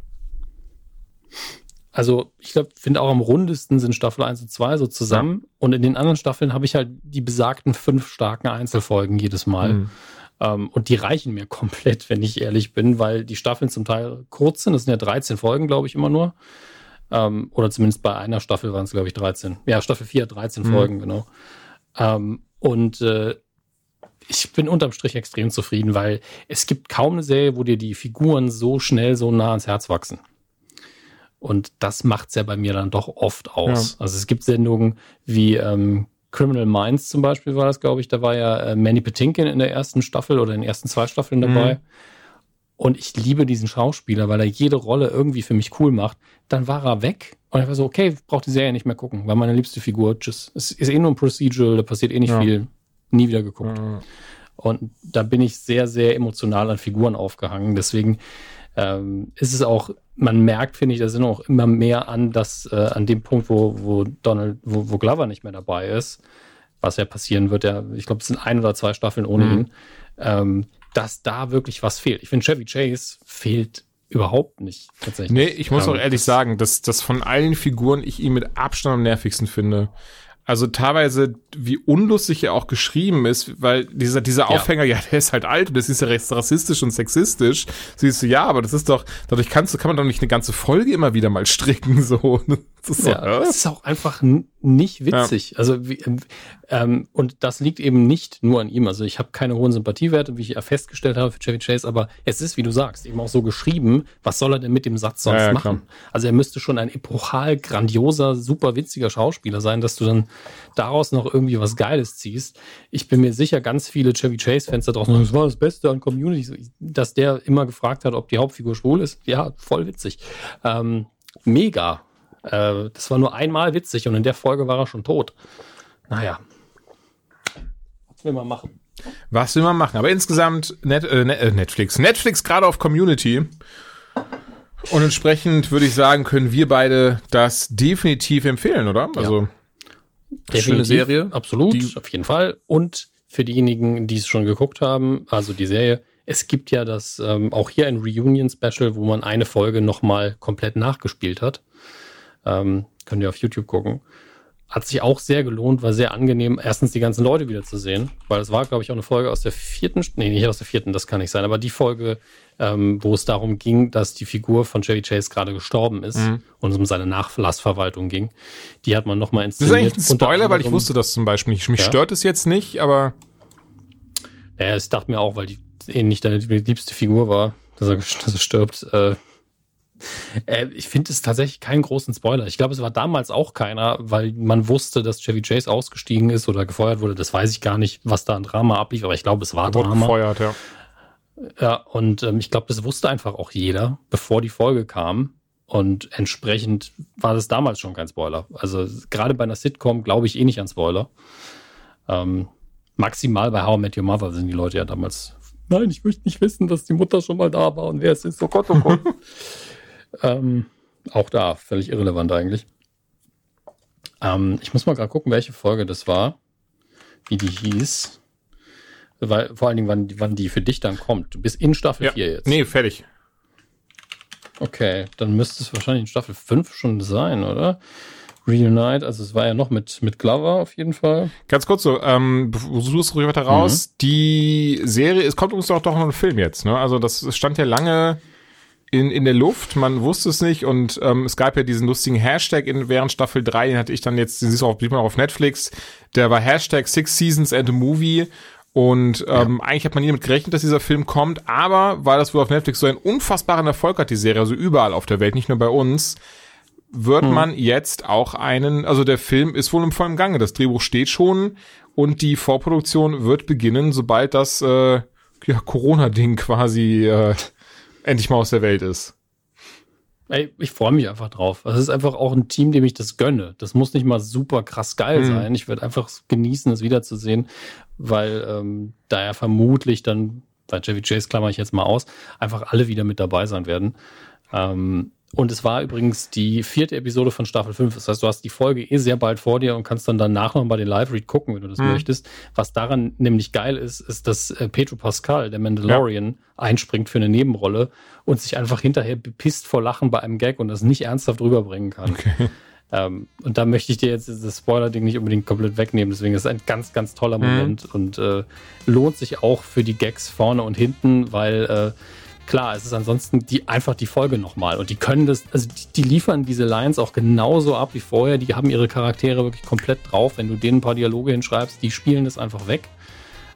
Also ich glaube, finde auch am rundesten sind Staffel 1 und 2 so zusammen. Ja. Und in den anderen Staffeln habe ich halt die besagten fünf starken Einzelfolgen jedes Mal. Mhm. Ähm, und die reichen mir komplett, wenn ich ehrlich bin, weil die Staffeln zum Teil kurz sind. Das sind ja 13 Folgen, glaube ich, immer nur. Ähm, oder zumindest bei einer Staffel waren es, glaube ich, 13. Ja, Staffel 4 hat 13 mhm. Folgen, genau. Ähm, und äh, ich bin unterm Strich extrem zufrieden, weil es gibt kaum eine Serie, wo dir die Figuren so schnell, so nah ans Herz wachsen. Und das macht's ja bei mir dann doch oft aus. Ja. Also es gibt Sendungen wie ähm, Criminal Minds zum Beispiel war das, glaube ich. Da war ja äh, Manny Patinkin in der ersten Staffel oder in den ersten zwei Staffeln dabei. Mhm. Und ich liebe diesen Schauspieler, weil er jede Rolle irgendwie für mich cool macht. Dann war er weg und ich war so, okay, braucht die Serie nicht mehr gucken, weil meine liebste Figur, tschüss. Es ist eh nur ein Procedural, da passiert eh nicht ja. viel nie wieder geguckt. Mhm. Und da bin ich sehr, sehr emotional an Figuren aufgehangen. Deswegen ähm, ist es auch, man merkt, finde ich, da sind auch immer mehr an, dass äh, an dem Punkt, wo, wo Donald, wo, wo Glover nicht mehr dabei ist, was ja passieren wird, ja, ich glaube, es sind ein oder zwei Staffeln ohne mhm. ihn, ähm, dass da wirklich was fehlt. Ich finde, Chevy Chase fehlt überhaupt nicht tatsächlich. Nee, ich muss ähm, auch ehrlich sagen, dass, dass von allen Figuren ich ihn mit Abstand am nervigsten finde also teilweise, wie unlustig er auch geschrieben ist, weil dieser, dieser Aufhänger, ja. ja, der ist halt alt und das ist ja recht rassistisch und sexistisch. Siehst du, ja, aber das ist doch, dadurch kannst du, kann man doch nicht eine ganze Folge immer wieder mal stricken, so. Das ist, ja, so, das ist auch einfach nicht witzig. Ja. Also, wie, ähm, ähm, und das liegt eben nicht nur an ihm. Also, ich habe keine hohen Sympathiewerte, wie ich ja festgestellt habe für Chevy Chase, aber es ist, wie du sagst, eben auch so geschrieben, was soll er denn mit dem Satz sonst ja, machen? Also, er müsste schon ein epochal grandioser, super witziger Schauspieler sein, dass du dann daraus noch irgendwie was Geiles ziehst. Ich bin mir sicher, ganz viele Chevy Chase-Fans da draußen, das war das Beste an Community, dass der immer gefragt hat, ob die Hauptfigur schwul ist. Ja, voll witzig. Ähm, mega. Äh, das war nur einmal witzig und in der Folge war er schon tot. Naja. Was will man machen? Was will man machen? Aber insgesamt Net, äh, äh Netflix. Netflix gerade auf Community. Und entsprechend würde ich sagen, können wir beide das definitiv empfehlen, oder? Also ja. schöne Serie. Absolut, die, auf jeden Fall. Und für diejenigen, die es schon geguckt haben, also die Serie, es gibt ja das ähm, auch hier ein Reunion-Special, wo man eine Folge nochmal komplett nachgespielt hat. Ähm, könnt ihr auf YouTube gucken. Hat sich auch sehr gelohnt, war sehr angenehm, erstens die ganzen Leute wiederzusehen, weil es war, glaube ich, auch eine Folge aus der vierten, nee, nicht aus der vierten, das kann nicht sein, aber die Folge, ähm, wo es darum ging, dass die Figur von Chevy Chase gerade gestorben ist mhm. und es um seine Nachlassverwaltung ging, die hat man nochmal inszeniert. Das ist eigentlich ein Spoiler, weil ich wusste das zum Beispiel nicht. Mich ja. stört es jetzt nicht, aber. Ja, ich dachte mir auch, weil die eh nicht deine liebste Figur war, dass er, dass er stirbt, äh, äh, ich finde es tatsächlich keinen großen Spoiler. Ich glaube, es war damals auch keiner, weil man wusste, dass Chevy Chase ausgestiegen ist oder gefeuert wurde. Das weiß ich gar nicht, was da ein Drama ablief, aber ich glaube, es war er Drama. gefeuert, ja. Ja, und ähm, ich glaube, das wusste einfach auch jeder, bevor die Folge kam. Und entsprechend war das damals schon kein Spoiler. Also gerade bei einer Sitcom glaube ich eh nicht an Spoiler. Ähm, maximal bei How I Met Your Mother sind die Leute ja damals. Nein, ich möchte nicht wissen, dass die Mutter schon mal da war und wer es ist. Oh Gott, oh Gott. Ähm, auch da, völlig irrelevant eigentlich. Ähm, ich muss mal gerade gucken, welche Folge das war, wie die hieß. Weil, vor allen Dingen, wann, wann die für dich dann kommt. Du bist in Staffel ja, 4 jetzt. Nee, fertig. Okay, dann müsste es wahrscheinlich in Staffel 5 schon sein, oder? Reunite, also es war ja noch mit, mit Glover auf jeden Fall. Ganz kurz so, ähm, du suchst ruhig weiter raus. Mhm. Die Serie, es kommt uns doch doch noch ein Film jetzt, ne? Also das stand ja lange in, in der Luft, man wusste es nicht. Und ähm, es gab ja diesen lustigen Hashtag in, während Staffel 3, den hatte ich dann jetzt, den siehst du auch, auch auf Netflix, der war Hashtag Six Seasons and a Movie. Und ähm, ja. eigentlich hat man nie damit gerechnet, dass dieser Film kommt, aber weil das wohl auf Netflix so einen unfassbaren Erfolg hat, die Serie, also überall auf der Welt, nicht nur bei uns, wird hm. man jetzt auch einen, also der Film ist wohl im vollen Gange, das Drehbuch steht schon. Und die Vorproduktion wird beginnen, sobald das äh, ja, Corona-Ding quasi äh, endlich mal aus der Welt ist. Ey, ich freue mich einfach drauf. Es ist einfach auch ein Team, dem ich das gönne. Das muss nicht mal super krass geil mhm. sein. Ich werde einfach genießen, es wiederzusehen, weil ähm, da ja vermutlich dann, bei Chevy Chase klammer ich jetzt mal aus, einfach alle wieder mit dabei sein werden. Ähm, und es war übrigens die vierte Episode von Staffel 5. Das heißt, du hast die Folge eh sehr bald vor dir und kannst dann danach noch mal den Live-Read gucken, wenn du das mhm. möchtest. Was daran nämlich geil ist, ist, dass äh, Pedro Pascal, der Mandalorian, ja. einspringt für eine Nebenrolle und sich einfach hinterher bepisst vor Lachen bei einem Gag und das nicht ernsthaft rüberbringen kann. Okay. Ähm, und da möchte ich dir jetzt das Spoiler-Ding nicht unbedingt komplett wegnehmen. Deswegen ist es ein ganz, ganz toller Mhm. Moment und äh, lohnt sich auch für die Gags vorne und hinten, weil äh, klar, es ist ansonsten die, einfach die Folge nochmal. Und die können das, also die, die liefern diese Lines auch genauso ab wie vorher. Die haben ihre Charaktere wirklich komplett drauf. Wenn du denen ein paar Dialoge hinschreibst, die spielen das einfach weg.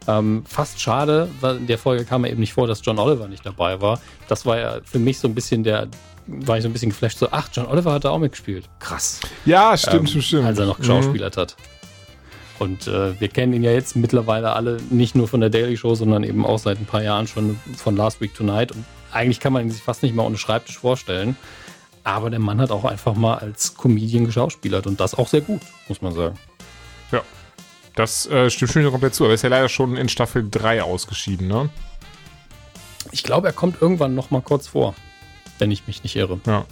Ähm, fast schade, weil in der Folge kam ja eben nicht vor, dass John Oliver nicht dabei war. Das war ja für mich so ein bisschen der, war ich so ein bisschen geflasht, so, ach, John Oliver hat da auch mitgespielt. Krass. Ja, stimmt, Ähm, stimmt, stimmt. Als er noch geschauspielert hat. Und äh, wir kennen ihn ja jetzt mittlerweile alle nicht nur von der Daily Show, sondern eben auch seit ein paar Jahren schon von Last Week Tonight. Und eigentlich kann man ihn sich fast nicht mal ohne Schreibtisch vorstellen. Aber der Mann hat auch einfach mal als Comedian geschauspielert und das auch sehr gut, muss man sagen. Ja. Das äh, stimmt schon komplett zu. Aber er ist ja leider schon in Staffel 3 ausgeschieden, ne? Ich glaube, er kommt irgendwann noch mal kurz vor, wenn ich mich nicht irre. Ja.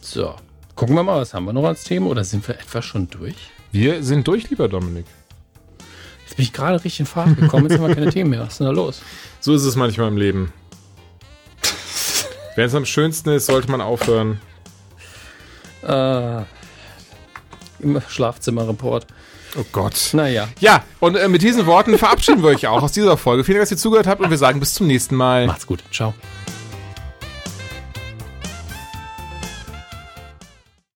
So, gucken wir mal, was haben wir noch als Thema oder sind wir etwa schon durch? Wir sind durch, lieber Dominik. Jetzt bin ich gerade richtig in Fahrt gekommen, jetzt haben wir keine Themen mehr. Was ist denn da los? So ist es manchmal im Leben. Wenn es am schönsten ist, sollte man aufhören. Äh, Im Schlafzimmerreport. Oh Gott. Naja. Ja, und äh, mit diesen Worten verabschieden wir euch auch aus dieser Folge. Vielen Dank, dass ihr zugehört habt und wir sagen bis zum nächsten Mal. Macht's gut. Ciao.